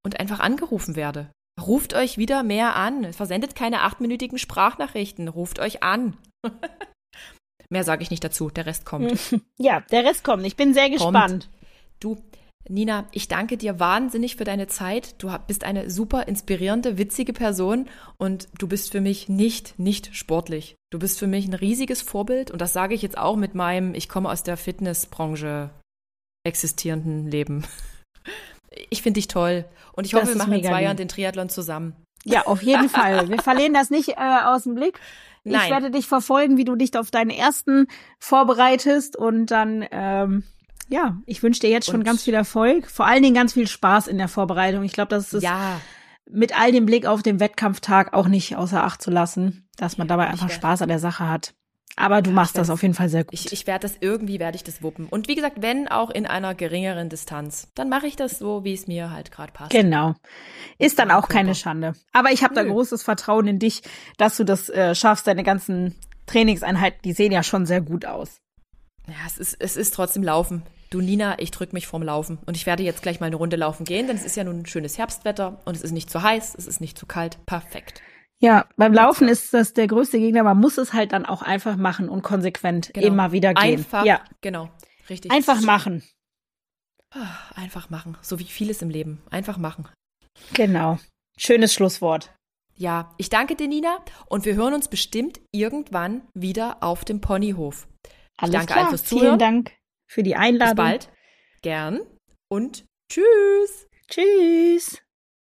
und einfach angerufen werde. Ruft euch wieder mehr an. Versendet keine achtminütigen Sprachnachrichten. Ruft euch an. mehr sage ich nicht dazu. Der Rest kommt. Ja, der Rest kommt. Ich bin sehr gespannt. Kommt. Du, Nina, ich danke dir wahnsinnig für deine Zeit. Du bist eine super inspirierende, witzige Person und du bist für mich nicht, nicht sportlich. Du bist für mich ein riesiges Vorbild und das sage ich jetzt auch mit meinem, ich komme aus der Fitnessbranche existierenden Leben. Ich finde dich toll und ich hoffe, wir machen in zwei Jahren den Triathlon zusammen. Ja, auf jeden Fall. Wir verlieren das nicht äh, aus dem Blick. Nein. Ich werde dich verfolgen, wie du dich auf deinen ersten vorbereitest und dann ähm, ja, ich wünsche dir jetzt schon und ganz viel Erfolg, vor allen Dingen ganz viel Spaß in der Vorbereitung. Ich glaube, das ist ja. mit all dem Blick auf den Wettkampftag auch nicht außer Acht zu lassen, dass man dabei einfach Spaß an der Sache hat. Aber du machst das auf jeden Fall sehr gut. Ich, ich werde das irgendwie, werde ich das wuppen. Und wie gesagt, wenn auch in einer geringeren Distanz, dann mache ich das so, wie es mir halt gerade passt. Genau. Ist dann auch keine Schande. Aber ich habe da großes Vertrauen in dich, dass du das äh, schaffst. Deine ganzen Trainingseinheiten, die sehen ja schon sehr gut aus. Ja, es ist, es ist trotzdem Laufen. Du Nina, ich drück mich vorm Laufen und ich werde jetzt gleich mal eine Runde laufen gehen, denn es ist ja nun ein schönes Herbstwetter und es ist nicht zu heiß, es ist nicht zu kalt. Perfekt. Ja, beim Laufen ist das der größte Gegner. Man muss es halt dann auch einfach machen und konsequent genau. immer wieder gehen. Einfach, ja. genau, richtig. Einfach machen. Ah, einfach machen, so wie vieles im Leben. Einfach machen. Genau. Schönes Schlusswort. Ja, ich danke dir, Nina, und wir hören uns bestimmt irgendwann wieder auf dem Ponyhof. Alles danke klar. fürs Zuhören. Vielen Dank für die Einladung. Bis bald. Gern und tschüss. Tschüss.